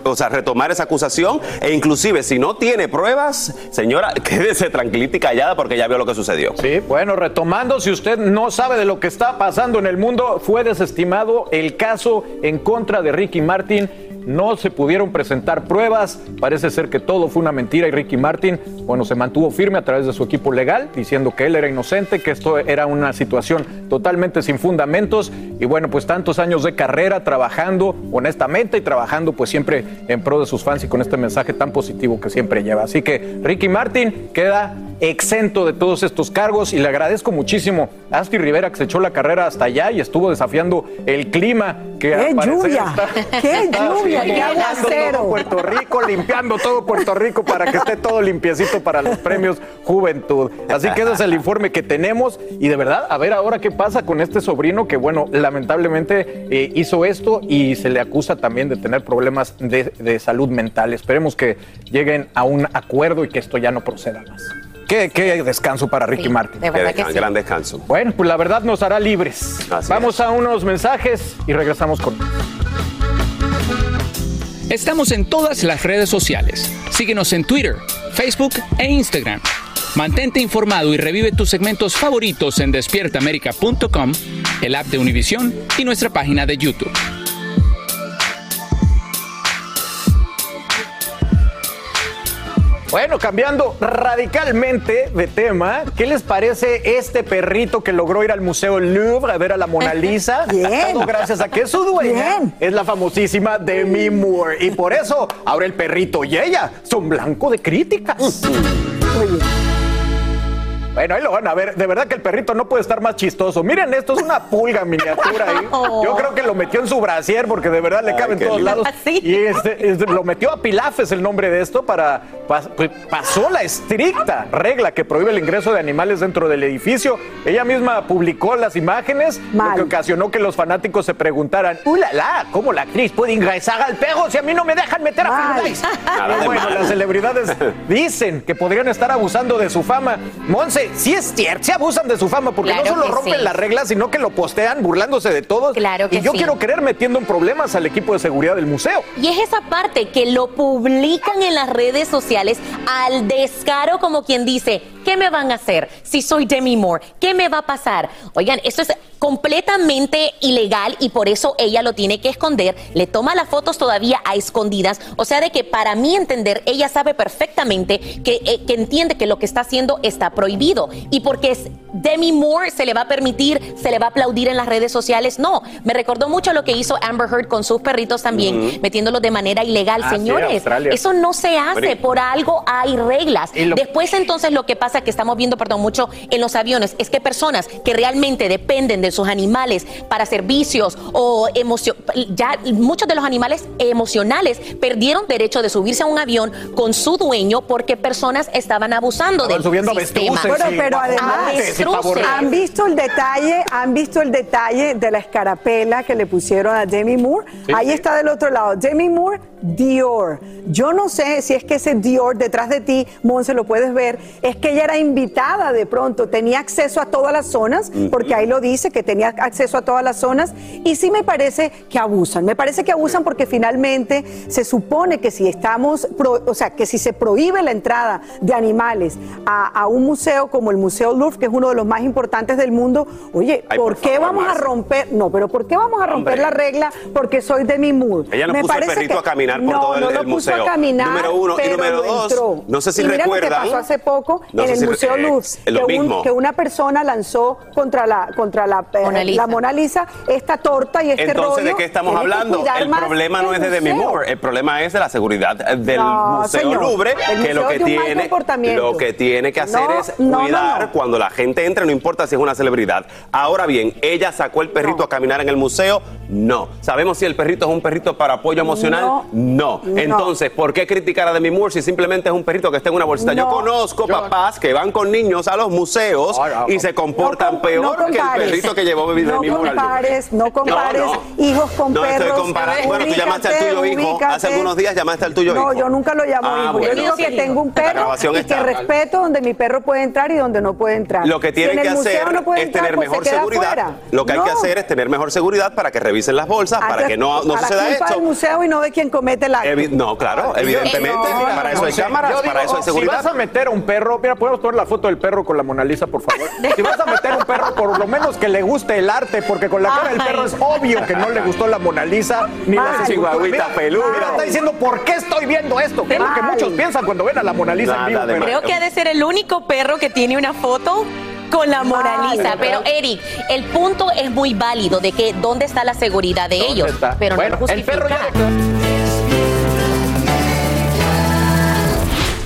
o sea, retomar esa acusación e inclusive si no tiene pruebas, señora, quédese tranquilita y callada porque ya vio lo que sucedió. Sí, bueno, retomando, si usted no sabe de lo que está pasando en el mundo, fue desestimado el caso en contra de Ricky Martin. No se pudieron presentar pruebas, parece ser que todo fue una mentira y Ricky Martin, bueno, se mantuvo firme a través de su equipo legal, diciendo que él era inocente, que esto era una situación totalmente sin fundamentos y bueno, pues tantos años de carrera trabajando honestamente y trabajando pues siempre en pro de sus fans y con este mensaje tan positivo que siempre lleva. Así que Ricky Martin queda exento de todos estos cargos y le agradezco muchísimo a Asti Rivera que se echó la carrera hasta allá y estuvo desafiando el clima que ¡Qué lluvia! está- ¡Qué está lluvia! ¡Qué inundando aguacero! todo Puerto Rico, limpiando todo Puerto Rico para que esté todo limpiecito para los premios Juventud. Así que ese es el informe que tenemos y de verdad, a ver ahora qué pasa con este sobrino que, bueno, lamentablemente eh, hizo esto y se le acusa también de tener problemas de, de salud mental. Esperemos que lleguen a un acuerdo y que esto ya no proceda más. Qué, qué descanso para Ricky Martin. de verdad que Gran- sí. Gran descanso. Bueno, pues la verdad nos hará libres. Vamos a unos mensajes y regresamos con. Estamos en todas las redes sociales. Síguenos en Twitter, Facebook e Instagram. Mantente informado y revive tus segmentos favoritos en despiertaamerica.com, el app de Univision y nuestra página de YouTube. Bueno, cambiando radicalmente de tema, ¿qué les parece este perrito que logró ir al Museo Louvre a ver a la Mona Lisa? Bien. Todo gracias a que su dueña Bien. es la famosísima Demi Moore. Y por eso ahora el perrito y ella son blanco de críticas. Bueno, ahí lo van a ver. De verdad que el perrito no puede estar más chistoso. Miren esto, es una pulga miniatura ahí. Yo creo que lo metió en su brasier porque de verdad le cabe en todos lindo. lados. Y este, este, lo metió a Pilafes el nombre de esto para... pas- pues, pasó la estricta regla que prohíbe el ingreso de animales dentro del edificio. Ella misma publicó las imágenes, lo que ocasionó que los fanáticos se preguntaran, ¡Uh, la, la! ¿Cómo la actriz puede ingresar al perro si a mí no me dejan meter a Firulais? Bueno, mal. las celebridades dicen que podrían estar abusando de su fama. Monse, sí es cierto, sí abusan de su fama, porque Claro no solo rompen sí. las reglas, sino que lo postean burlándose de todos. Claro que y yo sí. quiero creer metiendo en problemas al equipo de seguridad del museo. Y es esa parte que lo publican en las redes sociales al descaro como quien dice, ¿qué me van a hacer si soy Demi Moore? ¿Qué me va a pasar? Oigan, esto es completamente ilegal y por eso ella lo tiene que esconder. Le toma las fotos todavía a escondidas. O sea, de que para mí entender, ella sabe perfectamente que, eh, que entiende que lo que está haciendo está prohibido. Y porque Demi Moore, se le va a permitir, se le va a aplaudir en las redes sociales. No, me recordó mucho lo que hizo Amber Heard con sus perritos también, Ujú. metiéndolos de manera ilegal. Ah, Señores, eso no se hace. Por algo hay reglas. Lo- Después entonces lo que pasa que estamos viendo, perdón, mucho en los aviones, es que personas que realmente dependen de sus animales para servicios o emoción, ya muchos de los animales emocionales perdieron derecho de subirse a un avión con su dueño porque personas estaban abusando del subiendo sistema. Sí, pero además pavos han visto el detalle, han visto el detalle de la escarapela que le pusieron a Demi Moore. Sí, Ahí sí. está del otro lado. Demi Moore, Dior. Yo no sé si es que ese Dior detrás de ti, Monse, lo puedes ver, es que ella era invitada de pronto, tenía acceso a todas las zonas, porque ahí lo dice que tenía acceso a todas las zonas, y sí me parece que abusan. Me parece que abusan porque finalmente se supone que si estamos, pro- o sea, que si se prohíbe la entrada de animales a, a un museo como el Museo Louvre, que es uno de los más importantes del mundo, oye, Ay, ¿por, por qué favor, vamos a romper? No, pero ¿por qué vamos a romper Hombre. la regla? Porque soy de mi mood. Ella no Me puso el parece perrito que- a caminar por no, todo el, no el lo puso museo. a caminar, número uno. Y pero número lo dos, entró. no sé si y mira lo que pasó hace poco No en el si- Museo eh, Louvre, es lo que, un- mismo. que una persona lanzó contra la contra la eh, Mona Lisa. la Mona Lisa esta torta y este Entonces, rollo. ¿de qué estamos hablando? El problema no el es de Demi. Moore, el problema es de la seguridad del Museo. Louvre, El que lo que tiene lo que tiene que hacer es no, no, no. cuando la gente entra, no importa si es una celebridad. Ahora bien, ella sacó el perrito a caminar en el museo, no. Sabemos si el perrito es un perrito para apoyo emocional, No. no. No. Entonces, ¿por qué criticar a Demi Moore si simplemente es un perrito que está en una bolsita? Yo No. conozco Yo- papás que van con niños a los museos y se comportan No com- peor no que el compares. perrito que llevó Demi No Moore compares, no compares No, no. hijos con No perros. estoy comparando. Bueno, tú llamaste al Ubícate, tuyo hijo. ubícate. Hace algunos días llamaste al tuyo No, hijo. yo nunca lo llamo Ah, hijo. bueno. Yo digo que tengo un perro y que respeto donde mi perro puede entrar y donde no puede entrar. Lo que Si tienen en que el hacer no es entrar, tener pues mejor seguridad. afuera. Lo que hay que hacer es tener mejor seguridad para que revisen las bolsas, para que no, no la suceda esto. del museo y no de quien comete el acto. Evi- no, claro, evidentemente, No, para eso hay cámaras, digo, para eso hay Si seguridad. vas a meter a un perro, mira, podemos poner la foto del perro con la Mona Lisa, por favor. Si vas a meter a un perro, por lo menos que le guste el arte, porque con la cara del perro es obvio que no le gustó la Mona Lisa ni esculturas. chihuahuita Mira, peludo. Mira, está diciendo, ¿por qué estoy viendo esto? Que es lo que muchos piensan cuando ven a la Mona Lisa Nada en vivo. Creo que ha de ser el único perro que tiene una foto con la Mona Ay, Lisa. ¿verdad? Pero Eric, el punto es muy válido de que dónde está la seguridad de ¿Dónde ellos, está? pero Bueno, no el perro justifica. ya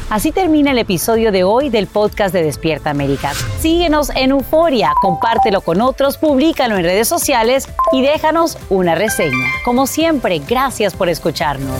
Así termina el episodio de hoy del podcast de Despierta América. Síguenos en Euforia, compártelo con otros, públicalo en redes sociales y déjanos una reseña. Como siempre, gracias por escucharnos.